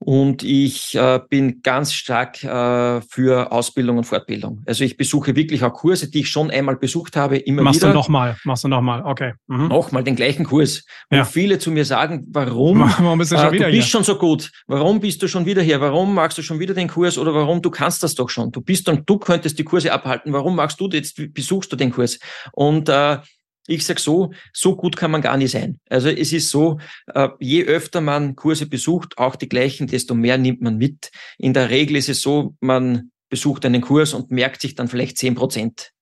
und ich äh, bin ganz stark äh, für Ausbildung und Fortbildung. Also ich besuche wirklich auch Kurse, die ich schon einmal besucht habe, immer Machst wieder. Machst du nochmal, machst du nochmal, okay. Mhm. Nochmal den gleichen Kurs. Wo ja. viele zu mir sagen, warum, warum bist du, schon äh, wieder du bist hier? schon so gut, warum bist du schon wieder hier, warum machst du schon wieder den Kurs oder warum, du kannst das doch schon. Du bist und du könntest die Kurse abhalten, warum machst du jetzt, besuchst du den Kurs? Und äh, ich sage so, so gut kann man gar nicht sein. Also es ist so, äh, je öfter man Kurse besucht, auch die gleichen, desto mehr nimmt man mit. In der Regel ist es so, man besucht einen Kurs und merkt sich dann vielleicht zehn Prozent.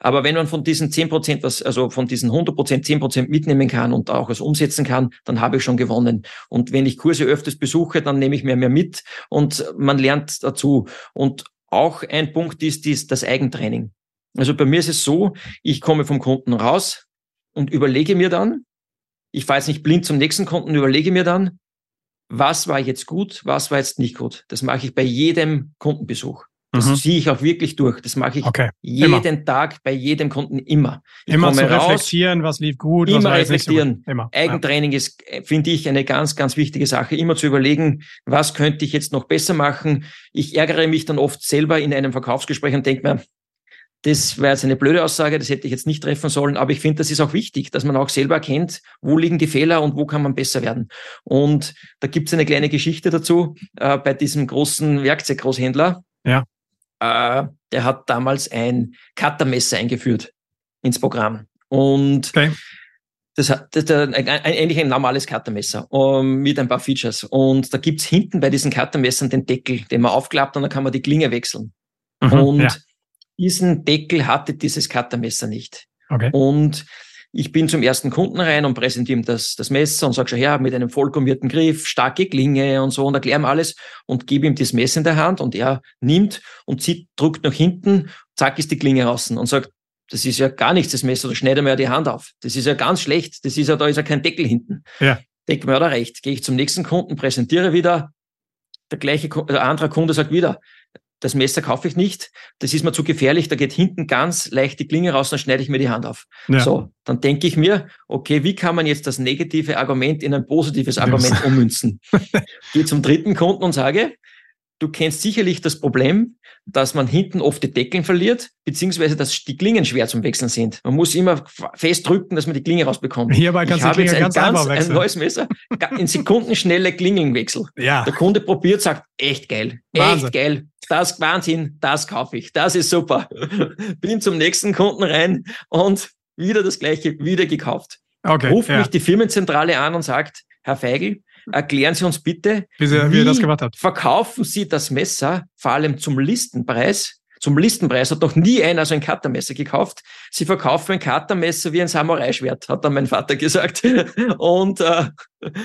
Aber wenn man von diesen zehn Prozent, also von diesen 100 Prozent, zehn Prozent mitnehmen kann und auch es umsetzen kann, dann habe ich schon gewonnen. Und wenn ich Kurse öfters besuche, dann nehme ich mehr mehr mit und man lernt dazu. Und auch ein Punkt ist, ist das ich fahre jetzt nicht blind zum nächsten Kunden, überlege mir dann, was war jetzt gut, was war jetzt nicht gut. Das mache ich bei jedem Kundenbesuch. Das mhm. ziehe ich auch wirklich durch. Das mache ich okay. jeden immer. Tag bei jedem Kunden immer. Ich immer zu raus, reflektieren, was lief gut, immer was reflektieren. So immer. Eigentraining ja. ist, finde ich, eine ganz, ganz wichtige Sache. Immer zu überlegen, was könnte ich jetzt noch besser machen. Ich ärgere mich dann oft selber in einem Verkaufsgespräch und denke mir, das wäre jetzt eine blöde Aussage, das hätte ich jetzt nicht treffen sollen, aber ich finde, das ist auch wichtig, dass man auch selber erkennt, wo liegen die Fehler und wo kann man besser werden. Und da gibt es eine kleine Geschichte dazu äh, bei diesem großen Werkzeuggroßhändler. Ja. Äh, der hat damals ein Cuttermesser eingeführt ins Programm. Und okay. das hat das, ein, ein, eigentlich ein normales Cuttermesser um, mit ein paar Features. Und da gibt's hinten bei diesen Cuttermessern den Deckel, den man aufklappt und dann kann man die Klinge wechseln. Mhm, und ja diesen Deckel hatte dieses Cuttermesser nicht. Okay. Und ich bin zum ersten Kunden rein und präsentiere ihm das, das Messer und sage schon, ja, mit einem vollkommierten Griff, starke Klinge und so und erkläre ihm alles und gebe ihm das Messer in der Hand und er nimmt und zieht, drückt nach hinten, zack ist die Klinge raus und sagt, das ist ja gar nichts, das Messer, da schneidet mir ja die Hand auf. Das ist ja ganz schlecht, das ist ja, da ist ja kein Deckel hinten. Ja. Denke mir, da recht. Gehe ich zum nächsten Kunden, präsentiere wieder, der gleiche, der andere Kunde sagt wieder, das Messer kaufe ich nicht, das ist mir zu gefährlich, da geht hinten ganz leicht die Klinge raus, dann schneide ich mir die Hand auf. Ja. So, dann denke ich mir, okay, wie kann man jetzt das negative Argument in ein positives Argument ummünzen? Gehe zum dritten Kunden und sage, du kennst sicherlich das Problem, dass man hinten oft die Deckeln verliert, beziehungsweise dass die Klingen schwer zum Wechseln sind. Man muss immer fest drücken, dass man die Klinge rausbekommt. Hierbei kannst ich habe jetzt ein ganz, ganz ein neues Messer, in Sekundenschnelle Klingenwechsel. Ja. Der Kunde probiert, sagt, echt geil, Wahnsinn. echt geil, das Wahnsinn, das kaufe ich, das ist super. Bin zum nächsten Kunden rein und wieder das gleiche, wieder gekauft. Okay, Ruft ja. mich die Firmenzentrale an und sagt, Herr Feigl, erklären Sie uns bitte, wie, Sie, wie, wie das gemacht hat. verkaufen Sie das Messer vor allem zum Listenpreis? Zum Listenpreis hat noch nie einer so ein Cuttermesser gekauft. Sie verkaufen ein Cuttermesser wie ein Samurai-Schwert, hat dann mein Vater gesagt. Und äh,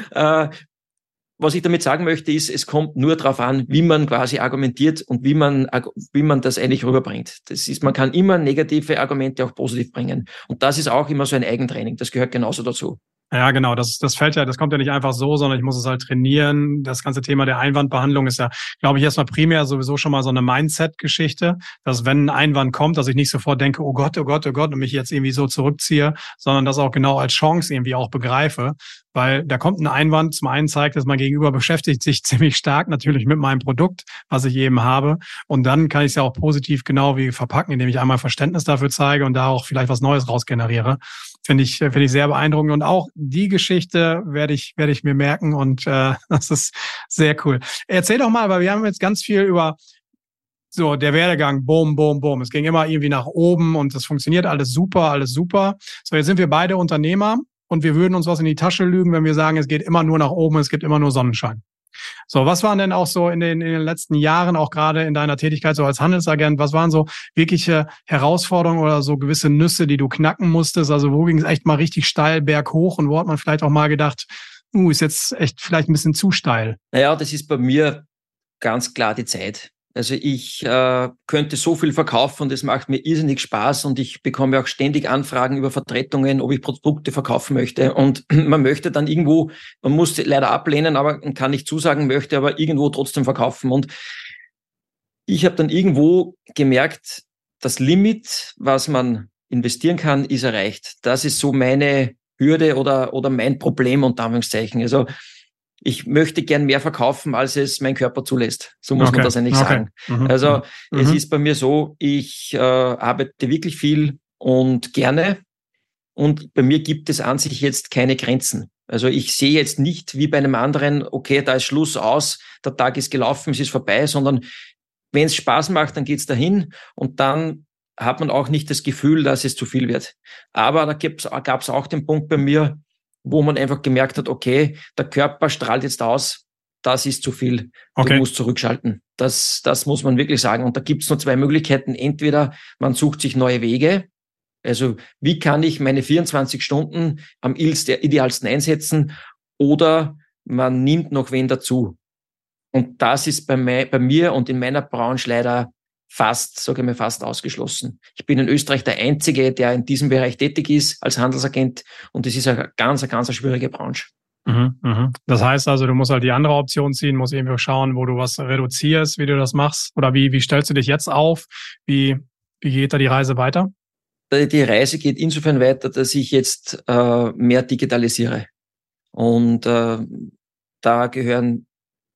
äh, was ich damit sagen möchte, ist, es kommt nur darauf an, wie man quasi argumentiert und wie man, wie man das eigentlich rüberbringt. Das ist, man kann immer negative Argumente auch positiv bringen. Und das ist auch immer so ein Eigentraining. Das gehört genauso dazu. Ja, genau. Das, das fällt ja, das kommt ja nicht einfach so, sondern ich muss es halt trainieren. Das ganze Thema der Einwandbehandlung ist ja, glaube ich, erstmal primär sowieso schon mal so eine Mindset-Geschichte, dass wenn ein Einwand kommt, dass ich nicht sofort denke, oh Gott, oh Gott, oh Gott, und mich jetzt irgendwie so zurückziehe, sondern das auch genau als Chance irgendwie auch begreife. Weil da kommt ein Einwand, zum einen zeigt, dass mein Gegenüber beschäftigt sich ziemlich stark natürlich mit meinem Produkt, was ich eben habe. Und dann kann ich es ja auch positiv genau wie verpacken, indem ich einmal Verständnis dafür zeige und da auch vielleicht was Neues rausgeneriere. Finde ich, finde ich sehr beeindruckend. Und auch die Geschichte werde ich, werde ich mir merken und äh, das ist sehr cool. Erzähl doch mal, weil wir haben jetzt ganz viel über so der Werdegang, boom, boom, boom. Es ging immer irgendwie nach oben und es funktioniert alles super, alles super. So, jetzt sind wir beide Unternehmer und wir würden uns was in die Tasche lügen, wenn wir sagen, es geht immer nur nach oben, es gibt immer nur Sonnenschein. So, was waren denn auch so in den, in den letzten Jahren, auch gerade in deiner Tätigkeit so als Handelsagent, was waren so wirkliche Herausforderungen oder so gewisse Nüsse, die du knacken musstest? Also wo ging es echt mal richtig steil berghoch und wo hat man vielleicht auch mal gedacht, uh, ist jetzt echt vielleicht ein bisschen zu steil? Naja, das ist bei mir ganz klar die Zeit. Also ich äh, könnte so viel verkaufen und es macht mir irrsinnig Spaß und ich bekomme auch ständig Anfragen über Vertretungen, ob ich Produkte verkaufen möchte. Und man möchte dann irgendwo, man muss leider ablehnen, aber kann nicht zusagen, möchte aber irgendwo trotzdem verkaufen. Und ich habe dann irgendwo gemerkt, das Limit, was man investieren kann, ist erreicht. Das ist so meine Hürde oder, oder mein Problem unter Anführungszeichen. Also ich möchte gern mehr verkaufen, als es mein Körper zulässt. So muss okay. man das eigentlich okay. sagen. Mhm. Also mhm. es ist bei mir so, ich äh, arbeite wirklich viel und gerne. Und bei mir gibt es an sich jetzt keine Grenzen. Also ich sehe jetzt nicht wie bei einem anderen, okay, da ist Schluss aus, der Tag ist gelaufen, es ist vorbei, sondern wenn es Spaß macht, dann geht's dahin und dann hat man auch nicht das Gefühl, dass es zu viel wird. Aber da gab es auch den Punkt bei mir, wo man einfach gemerkt hat, okay, der Körper strahlt jetzt aus, das ist zu viel, okay. du musst zurückschalten. Das, das muss man wirklich sagen. Und da gibt es nur zwei Möglichkeiten. Entweder man sucht sich neue Wege, also wie kann ich meine 24 Stunden am idealsten einsetzen, oder man nimmt noch wen dazu. Und das ist bei, bei mir und in meiner Branche leider fast, sage ich mal, fast ausgeschlossen. Ich bin in Österreich der Einzige, der in diesem Bereich tätig ist als Handelsagent und es ist eine ganz, eine ganz schwierige Branche. Mhm, mhm. Das heißt also, du musst halt die andere Option ziehen, musst irgendwie schauen, wo du was reduzierst, wie du das machst oder wie, wie stellst du dich jetzt auf? Wie, wie geht da die Reise weiter? Die Reise geht insofern weiter, dass ich jetzt äh, mehr digitalisiere. Und äh, da gehören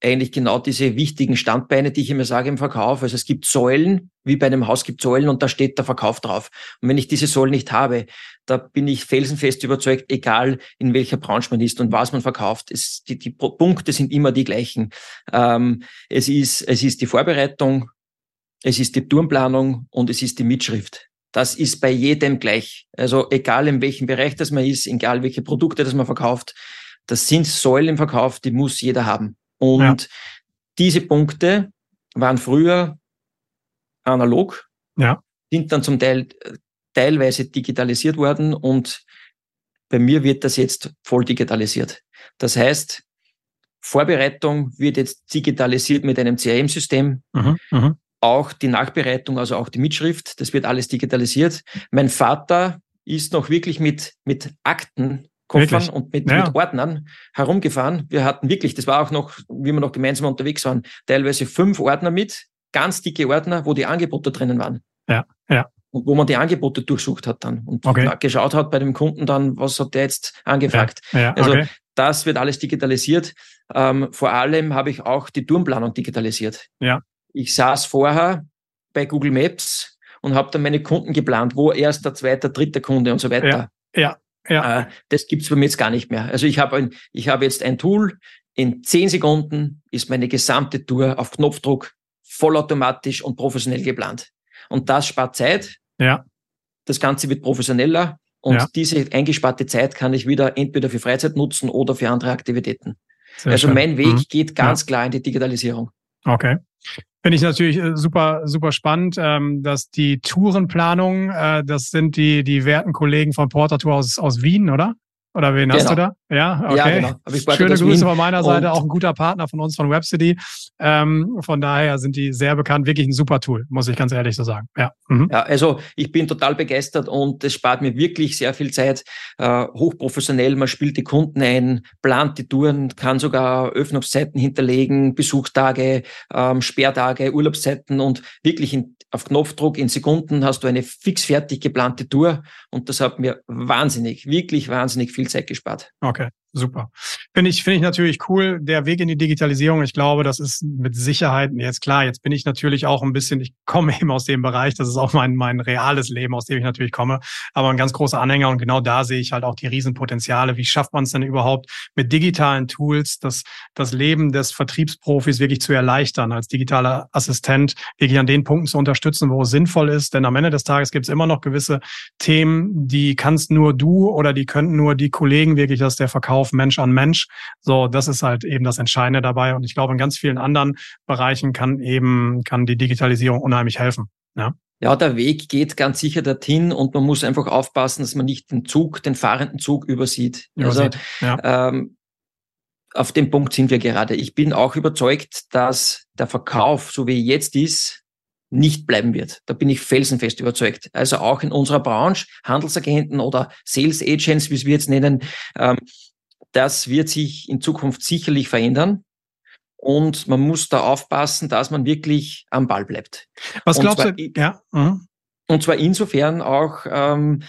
eigentlich genau diese wichtigen Standbeine, die ich immer sage im Verkauf. Also es gibt Säulen, wie bei einem Haus gibt Säulen und da steht der Verkauf drauf. Und wenn ich diese Säulen nicht habe, da bin ich felsenfest überzeugt, egal in welcher Branche man ist und was man verkauft, es, die, die Punkte sind immer die gleichen. Ähm, es, ist, es ist die Vorbereitung, es ist die Tourenplanung und es ist die Mitschrift. Das ist bei jedem gleich. Also egal in welchem Bereich das man ist, egal welche Produkte das man verkauft, das sind Säulen im Verkauf, die muss jeder haben. Und ja. diese Punkte waren früher analog, ja. sind dann zum Teil teilweise digitalisiert worden und bei mir wird das jetzt voll digitalisiert. Das heißt, Vorbereitung wird jetzt digitalisiert mit einem CRM-System. Mhm, mh. Auch die Nachbereitung, also auch die Mitschrift, das wird alles digitalisiert. Mein Vater ist noch wirklich mit, mit Akten Koffern wirklich? und mit, ja. mit Ordnern herumgefahren. Wir hatten wirklich, das war auch noch, wie wir noch gemeinsam unterwegs waren, teilweise fünf Ordner mit, ganz dicke Ordner, wo die Angebote drinnen waren. Ja, ja. Und wo man die Angebote durchsucht hat dann und okay. geschaut hat bei dem Kunden dann, was hat der jetzt angefragt. Ja, ja, also okay. das wird alles digitalisiert. Ähm, vor allem habe ich auch die Tourenplanung digitalisiert. Ja. Ich saß vorher bei Google Maps und habe dann meine Kunden geplant, wo erster, zweiter, dritter Kunde und so weiter. Ja, ja. Ja. Äh, das gibt's bei mir jetzt gar nicht mehr. Also ich habe ein, ich habe jetzt ein Tool, in zehn Sekunden ist meine gesamte Tour auf Knopfdruck vollautomatisch und professionell geplant. Und das spart Zeit. Ja. Das Ganze wird professioneller und ja. diese eingesparte Zeit kann ich wieder entweder für Freizeit nutzen oder für andere Aktivitäten. Sehr also schön. mein Weg mhm. geht ganz ja. klar in die Digitalisierung. Okay. Finde ich natürlich äh, super, super spannend, ähm, dass die Tourenplanung, äh, das sind die, die werten Kollegen von Porter Tour aus, aus Wien, oder? Oder wen genau. hast du da? Ja, okay. Ja, genau. Schöne Grüße von meiner Seite, auch ein guter Partner von uns von Webcity. Ähm, von daher sind die sehr bekannt, wirklich ein super Tool, muss ich ganz ehrlich so sagen. Ja. Mhm. ja, also ich bin total begeistert und es spart mir wirklich sehr viel Zeit. Äh, hochprofessionell, man spielt die Kunden ein, plant die Touren, kann sogar Öffnungszeiten hinterlegen, Besuchstage, ähm, Sperrtage, Urlaubszeiten und wirklich in, auf Knopfdruck in Sekunden hast du eine fix fertig geplante Tour und das hat mir wahnsinnig, wirklich wahnsinnig viel viel Zeit gespart. Okay. Super. Finde ich, finde ich natürlich cool. Der Weg in die Digitalisierung, ich glaube, das ist mit Sicherheit jetzt klar. Jetzt bin ich natürlich auch ein bisschen, ich komme eben aus dem Bereich, das ist auch mein, mein reales Leben, aus dem ich natürlich komme, aber ein ganz großer Anhänger und genau da sehe ich halt auch die Riesenpotenziale. Wie schafft man es denn überhaupt mit digitalen Tools, das, das Leben des Vertriebsprofis wirklich zu erleichtern, als digitaler Assistent wirklich an den Punkten zu unterstützen, wo es sinnvoll ist. Denn am Ende des Tages gibt es immer noch gewisse Themen, die kannst nur du oder die könnten nur die Kollegen wirklich, dass der Verkauf Verkauf Mensch an Mensch. So, das ist halt eben das Entscheidende dabei. Und ich glaube, in ganz vielen anderen Bereichen kann eben, kann die Digitalisierung unheimlich helfen. Ja. Ja, der Weg geht ganz sicher dorthin und man muss einfach aufpassen, dass man nicht den Zug, den fahrenden Zug übersieht. übersieht. Also ja. ähm, auf dem Punkt sind wir gerade. Ich bin auch überzeugt, dass der Verkauf, so wie er jetzt ist, nicht bleiben wird. Da bin ich felsenfest überzeugt. Also auch in unserer Branche, Handelsagenten oder Sales Agents, wie wir jetzt nennen, ähm, das wird sich in Zukunft sicherlich verändern. Und man muss da aufpassen, dass man wirklich am Ball bleibt. Was und glaubst du? Ja. Mhm. Und zwar insofern auch, ähm,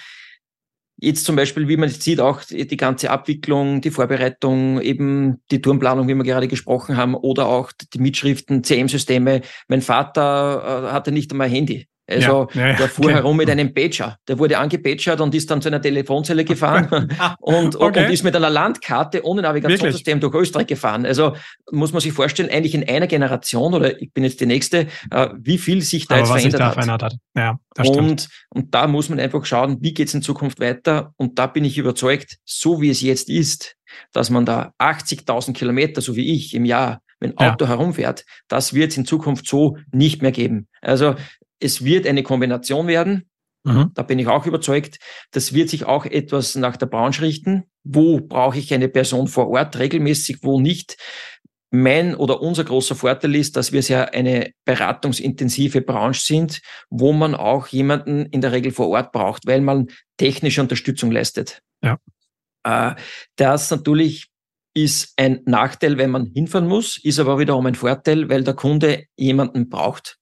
jetzt zum Beispiel, wie man sieht, auch die ganze Abwicklung, die Vorbereitung, eben die Tourenplanung, wie wir gerade gesprochen haben, oder auch die Mitschriften, CM-Systeme. Mein Vater äh, hatte nicht einmal Handy. Also ja, ja, der fuhr okay. herum mit einem Pager. Der wurde angepagert und ist dann zu einer Telefonzelle gefahren ah, und, okay. und, ist mit einer Landkarte ohne Navigationssystem durch Österreich gefahren. Also muss man sich vorstellen, eigentlich in einer Generation oder ich bin jetzt die nächste, äh, wie viel sich da Aber jetzt verändert, da hat. verändert, hat. Ja, und, und da muss man einfach schauen, wie geht es in Zukunft weiter. Und da bin ich überzeugt, so wie es jetzt ist, dass man da 80.000 Kilometer, so wie ich, im Jahr wenn Auto ja. herumfährt, das wird es in Zukunft so nicht mehr geben. Also es wird eine Kombination werden. Mhm. Da bin ich auch überzeugt. Das wird sich auch etwas nach der Branche richten. Wo brauche ich eine Person vor Ort regelmäßig, wo nicht? mein oder unser großer Vorteil ist, dass wir sehr eine beratungsintensive Branche sind, wo man auch jemanden in der Regel vor Ort braucht, weil man technische Unterstützung leistet. Ja. Äh, das natürlich ist ein Nachteil, wenn man hinfahren muss, ist aber wiederum ein Vorteil, weil der Kunde jemanden braucht.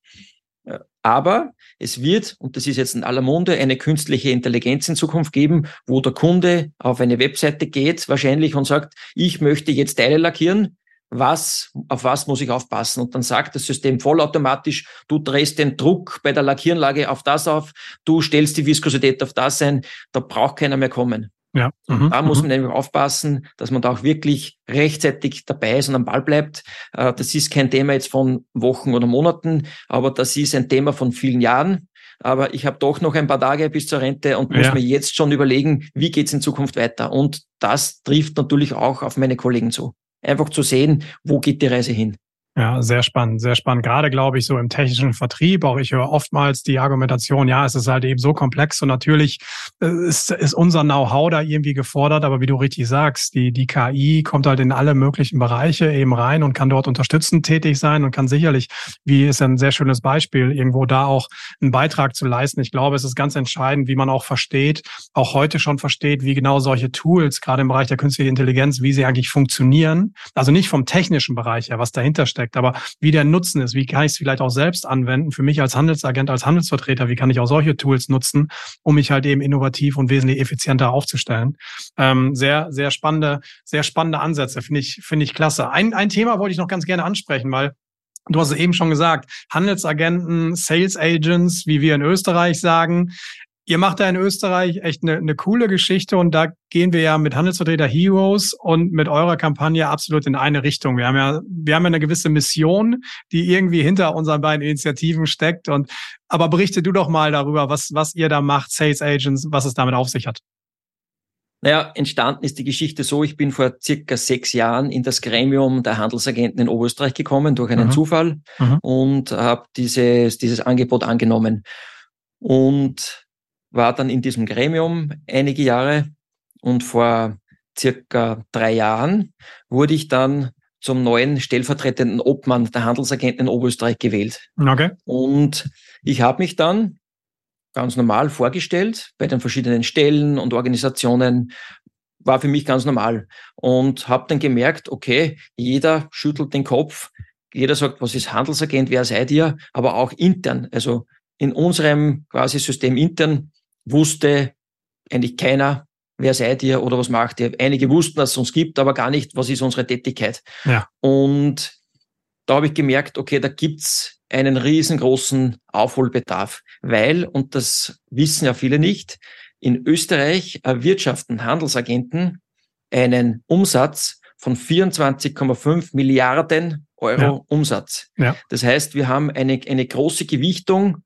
Aber es wird, und das ist jetzt in aller Munde, eine künstliche Intelligenz in Zukunft geben, wo der Kunde auf eine Webseite geht, wahrscheinlich und sagt, ich möchte jetzt Teile lackieren. Was, auf was muss ich aufpassen? Und dann sagt das System vollautomatisch, du drehst den Druck bei der Lackieranlage auf das auf, du stellst die Viskosität auf das ein, da braucht keiner mehr kommen. Ja. Mhm. Da muss mhm. man nämlich aufpassen, dass man da auch wirklich rechtzeitig dabei ist und am Ball bleibt. Äh, das ist kein Thema jetzt von Wochen oder Monaten, aber das ist ein Thema von vielen Jahren. Aber ich habe doch noch ein paar Tage bis zur Rente und muss ja. mir jetzt schon überlegen, wie geht's in Zukunft weiter. Und das trifft natürlich auch auf meine Kollegen zu. Einfach zu sehen, wo geht die Reise hin. Ja, sehr spannend, sehr spannend. Gerade glaube ich so im technischen Vertrieb, auch ich höre oftmals die Argumentation, ja, es ist halt eben so komplex und natürlich äh, ist, ist unser Know-how da irgendwie gefordert, aber wie du richtig sagst, die, die KI kommt halt in alle möglichen Bereiche eben rein und kann dort unterstützend tätig sein und kann sicherlich, wie ist ein sehr schönes Beispiel, irgendwo da auch einen Beitrag zu leisten. Ich glaube, es ist ganz entscheidend, wie man auch versteht, auch heute schon versteht, wie genau solche Tools, gerade im Bereich der künstlichen Intelligenz, wie sie eigentlich funktionieren. Also nicht vom technischen Bereich her, was dahinter steckt steckt. Aber wie der Nutzen ist, wie kann ich es vielleicht auch selbst anwenden? Für mich als Handelsagent, als Handelsvertreter, wie kann ich auch solche Tools nutzen, um mich halt eben innovativ und wesentlich effizienter aufzustellen? Ähm, sehr, sehr spannende, sehr spannende Ansätze, finde ich, finde ich klasse. Ein, ein Thema wollte ich noch ganz gerne ansprechen, weil Du hast es eben schon gesagt, Handelsagenten, Sales Agents, wie wir in Österreich sagen, Ihr macht da in Österreich echt eine, eine coole Geschichte und da gehen wir ja mit Handelsvertreter Heroes und mit eurer Kampagne absolut in eine Richtung. Wir haben ja, wir haben ja eine gewisse Mission, die irgendwie hinter unseren beiden Initiativen steckt. Und aber berichte du doch mal darüber, was, was ihr da macht, Sales Agents, was es damit auf sich hat. Naja, entstanden ist die Geschichte so, ich bin vor circa sechs Jahren in das Gremium der Handelsagenten in Oberösterreich gekommen durch einen mhm. Zufall mhm. und habe dieses, dieses Angebot angenommen. Und war dann in diesem Gremium einige Jahre und vor circa drei Jahren wurde ich dann zum neuen stellvertretenden Obmann der Handelsagenten in Oberösterreich gewählt. Okay. Und ich habe mich dann ganz normal vorgestellt bei den verschiedenen Stellen und Organisationen, war für mich ganz normal und habe dann gemerkt, okay, jeder schüttelt den Kopf, jeder sagt, was ist Handelsagent, wer seid ihr, aber auch intern, also in unserem quasi System intern wusste eigentlich keiner, wer seid ihr oder was macht ihr. Einige wussten, dass es uns gibt, aber gar nicht, was ist unsere Tätigkeit. Ja. Und da habe ich gemerkt, okay, da gibt's einen riesengroßen Aufholbedarf, weil, und das wissen ja viele nicht, in Österreich erwirtschaften Handelsagenten einen Umsatz von 24,5 Milliarden Euro ja. Umsatz. Ja. Das heißt, wir haben eine, eine große Gewichtung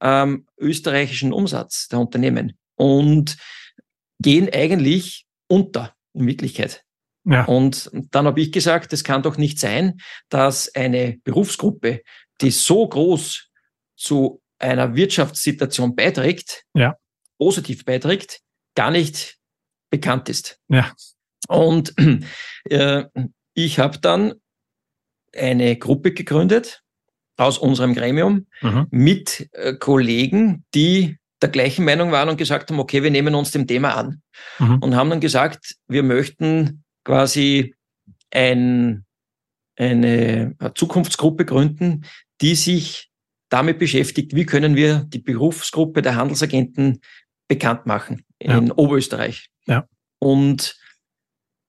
ähm, österreichischen Umsatz der Unternehmen und gehen eigentlich unter in Wirklichkeit. Ja. Und dann habe ich gesagt, es kann doch nicht sein, dass eine Berufsgruppe, die so groß zu einer Wirtschaftssituation beiträgt, ja. positiv beiträgt, gar nicht bekannt ist. Ja. Und äh, ich habe dann eine Gruppe gegründet, aus unserem Gremium mhm. mit äh, Kollegen, die der gleichen Meinung waren und gesagt haben, okay, wir nehmen uns dem Thema an. Mhm. Und haben dann gesagt, wir möchten quasi ein, eine Zukunftsgruppe gründen, die sich damit beschäftigt, wie können wir die Berufsgruppe der Handelsagenten bekannt machen in ja. Oberösterreich. Ja. Und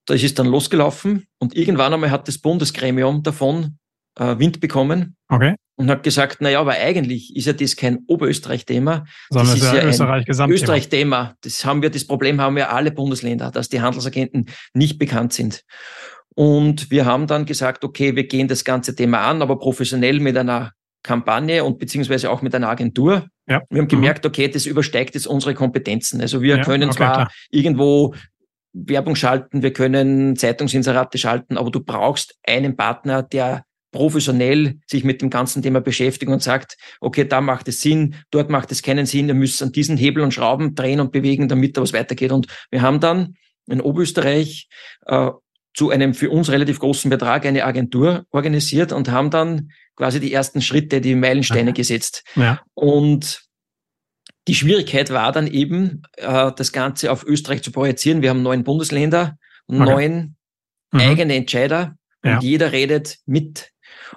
das ist dann losgelaufen und irgendwann einmal hat das Bundesgremium davon äh, Wind bekommen. Okay. Und hat gesagt, naja, aber eigentlich ist ja das kein Oberösterreich-Thema. Sondern das ist ja Österreich ein Österreich-Thema. Das haben wir, das Problem haben wir alle Bundesländer, dass die Handelsagenten nicht bekannt sind. Und wir haben dann gesagt, okay, wir gehen das ganze Thema an, aber professionell mit einer Kampagne und beziehungsweise auch mit einer Agentur. Ja. Wir haben mhm. gemerkt, okay, das übersteigt jetzt unsere Kompetenzen. Also wir ja, können okay, zwar klar. irgendwo Werbung schalten, wir können Zeitungsinserate schalten, aber du brauchst einen Partner, der professionell sich mit dem ganzen Thema beschäftigt und sagt, okay, da macht es Sinn, dort macht es keinen Sinn, ihr müsst an diesen Hebel und Schrauben drehen und bewegen, damit da was weitergeht. Und wir haben dann in Oberösterreich äh, zu einem für uns relativ großen Betrag eine Agentur organisiert und haben dann quasi die ersten Schritte, die Meilensteine gesetzt. Ja. Und die Schwierigkeit war dann eben, äh, das Ganze auf Österreich zu projizieren. Wir haben neun Bundesländer, okay. neun mhm. eigene Entscheider und ja. jeder redet mit.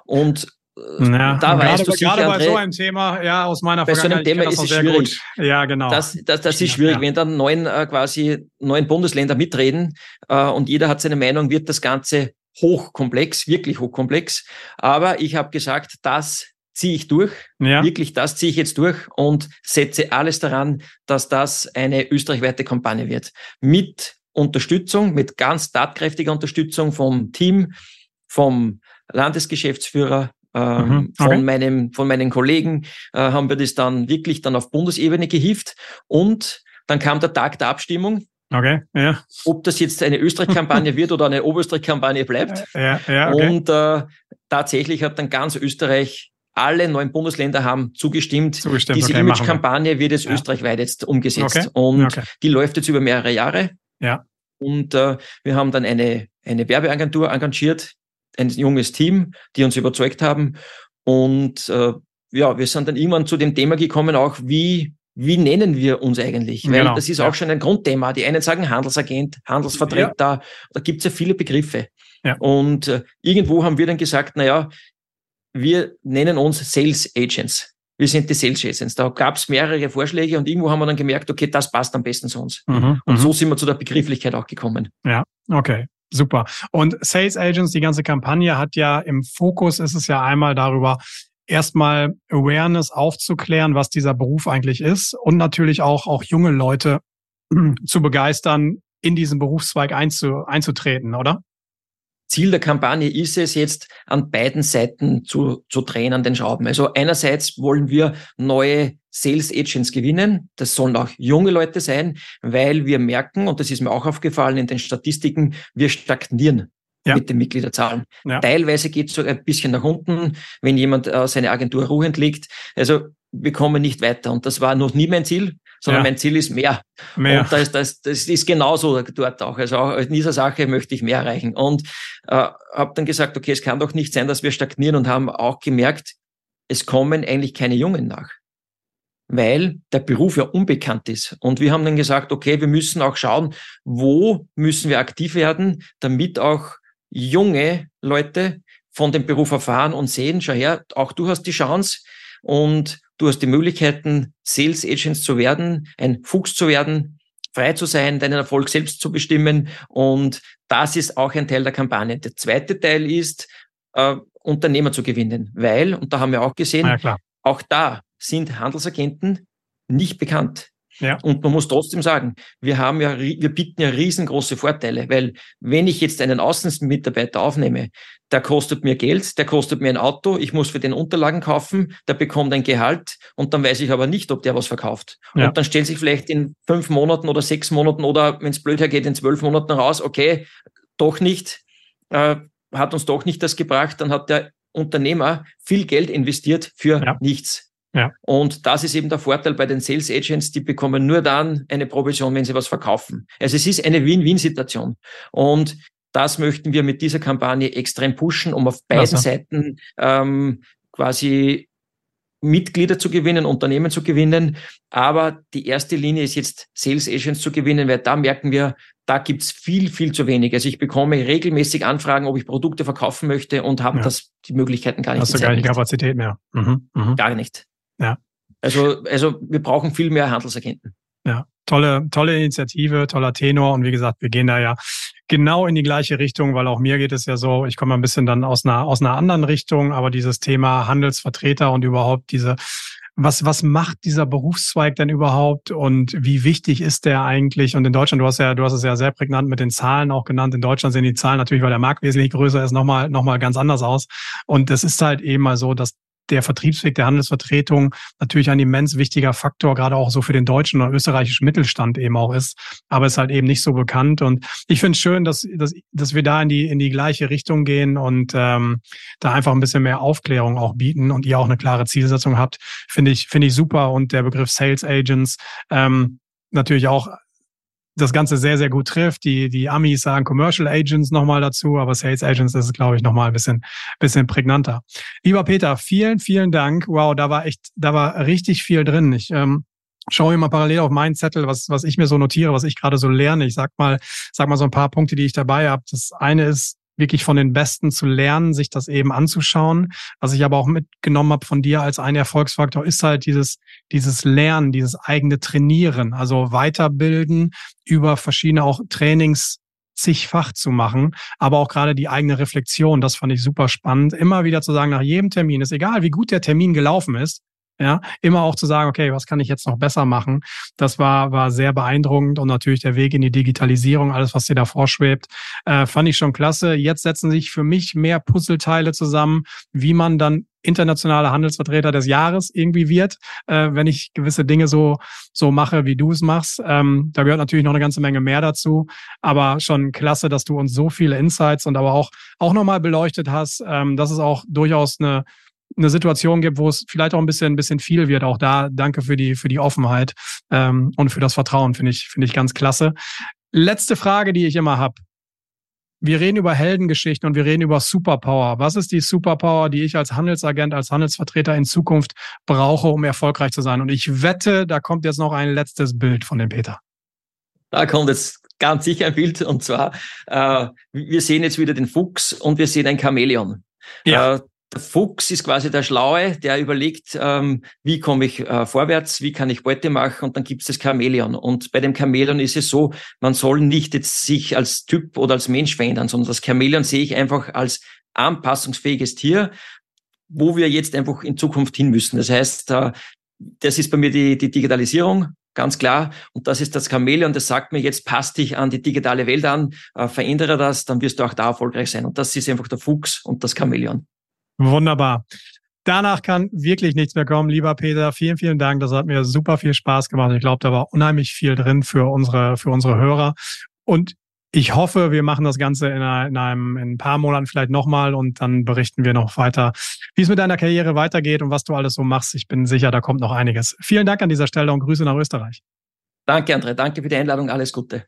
Und äh, ja, da weißt du sicher, gerade bei André, so einem Thema, ja, aus meiner Bei so einem Thema ist es schwierig. Gut. Ja, genau. Das, das, das ist schwierig. Ja. Wenn dann neun äh, quasi neun Bundesländer mitreden äh, und jeder hat seine Meinung, wird das Ganze hochkomplex, wirklich hochkomplex. Aber ich habe gesagt, das ziehe ich durch. Ja. Wirklich, das ziehe ich jetzt durch und setze alles daran, dass das eine österreichweite Kampagne wird. Mit Unterstützung, mit ganz tatkräftiger Unterstützung vom Team, vom Landesgeschäftsführer, ähm, mhm, okay. von meinem, von meinen Kollegen, äh, haben wir das dann wirklich dann auf Bundesebene gehievt und dann kam der Tag der Abstimmung. Okay, ja. Ob das jetzt eine Österreich-Kampagne wird oder eine Oberösterreich-Kampagne bleibt. Ja, ja, okay. Und äh, tatsächlich hat dann ganz Österreich alle neun Bundesländer haben zugestimmt. zugestimmt Diese okay, Image-Kampagne wird jetzt ja. österreichweit jetzt umgesetzt. Okay. Und okay. die läuft jetzt über mehrere Jahre. Ja. Und äh, wir haben dann eine, eine Werbeagentur engagiert, ein junges Team, die uns überzeugt haben. Und äh, ja, wir sind dann irgendwann zu dem Thema gekommen, auch wie, wie nennen wir uns eigentlich? Weil genau. das ist auch schon ein Grundthema. Die einen sagen Handelsagent, Handelsvertreter, ja. da gibt es ja viele Begriffe. Ja. Und äh, irgendwo haben wir dann gesagt, na ja, wir nennen uns Sales Agents. Wir sind die Sales Agents. Da gab es mehrere Vorschläge und irgendwo haben wir dann gemerkt, okay, das passt am besten zu uns. Mhm, und so mhm. sind wir zu der Begrifflichkeit auch gekommen. Ja, okay. Super. Und Sales Agents, die ganze Kampagne hat ja im Fokus, ist es ja einmal darüber, erstmal Awareness aufzuklären, was dieser Beruf eigentlich ist und natürlich auch, auch junge Leute zu begeistern, in diesen Berufszweig einzu, einzutreten, oder? Ziel der Kampagne ist es jetzt, an beiden Seiten zu, zu drehen an den Schrauben. Also einerseits wollen wir neue Sales Agents gewinnen. Das sollen auch junge Leute sein, weil wir merken, und das ist mir auch aufgefallen in den Statistiken, wir stagnieren ja. mit den Mitgliederzahlen. Ja. Teilweise geht es so ein bisschen nach unten, wenn jemand äh, seine Agentur ruhend legt. Also wir kommen nicht weiter. Und das war noch nie mein Ziel sondern ja. mein Ziel ist mehr. mehr. Und das, das, das ist genauso dort auch. Also auch in dieser Sache möchte ich mehr erreichen. Und äh, habe dann gesagt, okay, es kann doch nicht sein, dass wir stagnieren und haben auch gemerkt, es kommen eigentlich keine Jungen nach. Weil der Beruf ja unbekannt ist. Und wir haben dann gesagt, okay, wir müssen auch schauen, wo müssen wir aktiv werden, damit auch junge Leute von dem Beruf erfahren und sehen, schau her, auch du hast die Chance und Du hast die Möglichkeiten, Sales Agents zu werden, ein Fuchs zu werden, frei zu sein, deinen Erfolg selbst zu bestimmen. Und das ist auch ein Teil der Kampagne. Der zweite Teil ist, äh, Unternehmer zu gewinnen, weil, und da haben wir auch gesehen, ja, auch da sind Handelsagenten nicht bekannt. Ja. Und man muss trotzdem sagen, wir haben ja, wir bieten ja riesengroße Vorteile, weil wenn ich jetzt einen Außenmitarbeiter aufnehme, der kostet mir Geld, der kostet mir ein Auto, ich muss für den Unterlagen kaufen, der bekommt ein Gehalt und dann weiß ich aber nicht, ob der was verkauft. Ja. Und dann stellt sich vielleicht in fünf Monaten oder sechs Monaten oder wenn es blöd hergeht, in zwölf Monaten raus, okay, doch nicht, äh, hat uns doch nicht das gebracht, dann hat der Unternehmer viel Geld investiert für ja. nichts. Ja. Und das ist eben der Vorteil bei den Sales Agents, die bekommen nur dann eine Provision, wenn sie was verkaufen. Also es ist eine Win-Win-Situation. Und das möchten wir mit dieser Kampagne extrem pushen, um auf beiden also. Seiten ähm, quasi Mitglieder zu gewinnen, Unternehmen zu gewinnen. Aber die erste Linie ist jetzt Sales Agents zu gewinnen, weil da merken wir, da gibt's viel, viel zu wenig. Also ich bekomme regelmäßig Anfragen, ob ich Produkte verkaufen möchte und habe ja. das die Möglichkeiten gar nicht. Hast du gar nicht Kapazität mehr? Mhm. Mhm. Gar nicht. Ja. Also, also wir brauchen viel mehr Handelsagenten. Ja, tolle, tolle Initiative, toller Tenor. Und wie gesagt, wir gehen da ja genau in die gleiche Richtung, weil auch mir geht es ja so, ich komme ein bisschen dann aus einer, aus einer anderen Richtung, aber dieses Thema Handelsvertreter und überhaupt diese, was, was macht dieser Berufszweig denn überhaupt und wie wichtig ist der eigentlich? Und in Deutschland, du hast ja, du hast es ja sehr prägnant mit den Zahlen auch genannt. In Deutschland sehen die Zahlen natürlich, weil der Markt wesentlich größer ist, nochmal, nochmal ganz anders aus. Und es ist halt eben mal so, dass der Vertriebsweg der Handelsvertretung natürlich ein immens wichtiger Faktor, gerade auch so für den deutschen und österreichischen Mittelstand eben auch ist. Aber ist halt eben nicht so bekannt. Und ich finde es schön, dass, dass, dass wir da in die, in die gleiche Richtung gehen und ähm, da einfach ein bisschen mehr Aufklärung auch bieten und ihr auch eine klare Zielsetzung habt. Finde ich, finde ich super. Und der Begriff Sales Agents ähm, natürlich auch das Ganze sehr, sehr gut trifft. Die, die Amis sagen Commercial Agents nochmal dazu, aber Sales Agents ist, glaube ich, nochmal ein bisschen, bisschen prägnanter. Lieber Peter, vielen, vielen Dank. Wow, da war echt, da war richtig viel drin. Ich ähm, schaue mal parallel auf meinen Zettel, was, was ich mir so notiere, was ich gerade so lerne. Ich sag mal, sag mal so ein paar Punkte, die ich dabei habe. Das eine ist, wirklich von den Besten zu lernen, sich das eben anzuschauen. Was ich aber auch mitgenommen habe von dir als ein Erfolgsfaktor, ist halt dieses, dieses Lernen, dieses eigene Trainieren, also weiterbilden über verschiedene auch Trainings zigfach zu machen, aber auch gerade die eigene Reflexion, das fand ich super spannend, immer wieder zu sagen, nach jedem Termin, ist egal, wie gut der Termin gelaufen ist, ja, immer auch zu sagen, okay, was kann ich jetzt noch besser machen? Das war, war sehr beeindruckend und natürlich der Weg in die Digitalisierung, alles, was dir da vorschwebt, äh, fand ich schon klasse. Jetzt setzen sich für mich mehr Puzzleteile zusammen, wie man dann internationale Handelsvertreter des Jahres irgendwie wird, äh, wenn ich gewisse Dinge so so mache, wie du es machst. Ähm, da gehört natürlich noch eine ganze Menge mehr dazu, aber schon klasse, dass du uns so viele Insights und aber auch auch nochmal beleuchtet hast. Ähm, das ist auch durchaus eine eine Situation gibt, wo es vielleicht auch ein bisschen, ein bisschen viel wird. Auch da danke für die, für die Offenheit ähm, und für das Vertrauen, finde ich, finde ich ganz klasse. Letzte Frage, die ich immer habe. Wir reden über Heldengeschichten und wir reden über Superpower. Was ist die Superpower, die ich als Handelsagent, als Handelsvertreter in Zukunft brauche, um erfolgreich zu sein? Und ich wette, da kommt jetzt noch ein letztes Bild von dem Peter. Da kommt jetzt ganz sicher ein Bild und zwar, äh, wir sehen jetzt wieder den Fuchs und wir sehen ein Chamäleon. Ja. Äh, der Fuchs ist quasi der Schlaue, der überlegt, ähm, wie komme ich äh, vorwärts, wie kann ich Beute machen und dann gibt es das Chamäleon. Und bei dem Chamäleon ist es so, man soll nicht jetzt sich als Typ oder als Mensch verändern, sondern das Chamäleon sehe ich einfach als anpassungsfähiges Tier, wo wir jetzt einfach in Zukunft hin müssen. Das heißt, äh, das ist bei mir die, die Digitalisierung, ganz klar. Und das ist das Chamäleon, das sagt mir, jetzt passt dich an die digitale Welt an, äh, verändere das, dann wirst du auch da erfolgreich sein. Und das ist einfach der Fuchs und das Chamäleon. Wunderbar. Danach kann wirklich nichts mehr kommen. Lieber Peter, vielen, vielen Dank. Das hat mir super viel Spaß gemacht. Ich glaube, da war unheimlich viel drin für unsere, für unsere Hörer. Und ich hoffe, wir machen das Ganze in, in, einem, in ein paar Monaten vielleicht nochmal und dann berichten wir noch weiter, wie es mit deiner Karriere weitergeht und was du alles so machst. Ich bin sicher, da kommt noch einiges. Vielen Dank an dieser Stelle und Grüße nach Österreich. Danke, André. Danke für die Einladung. Alles Gute.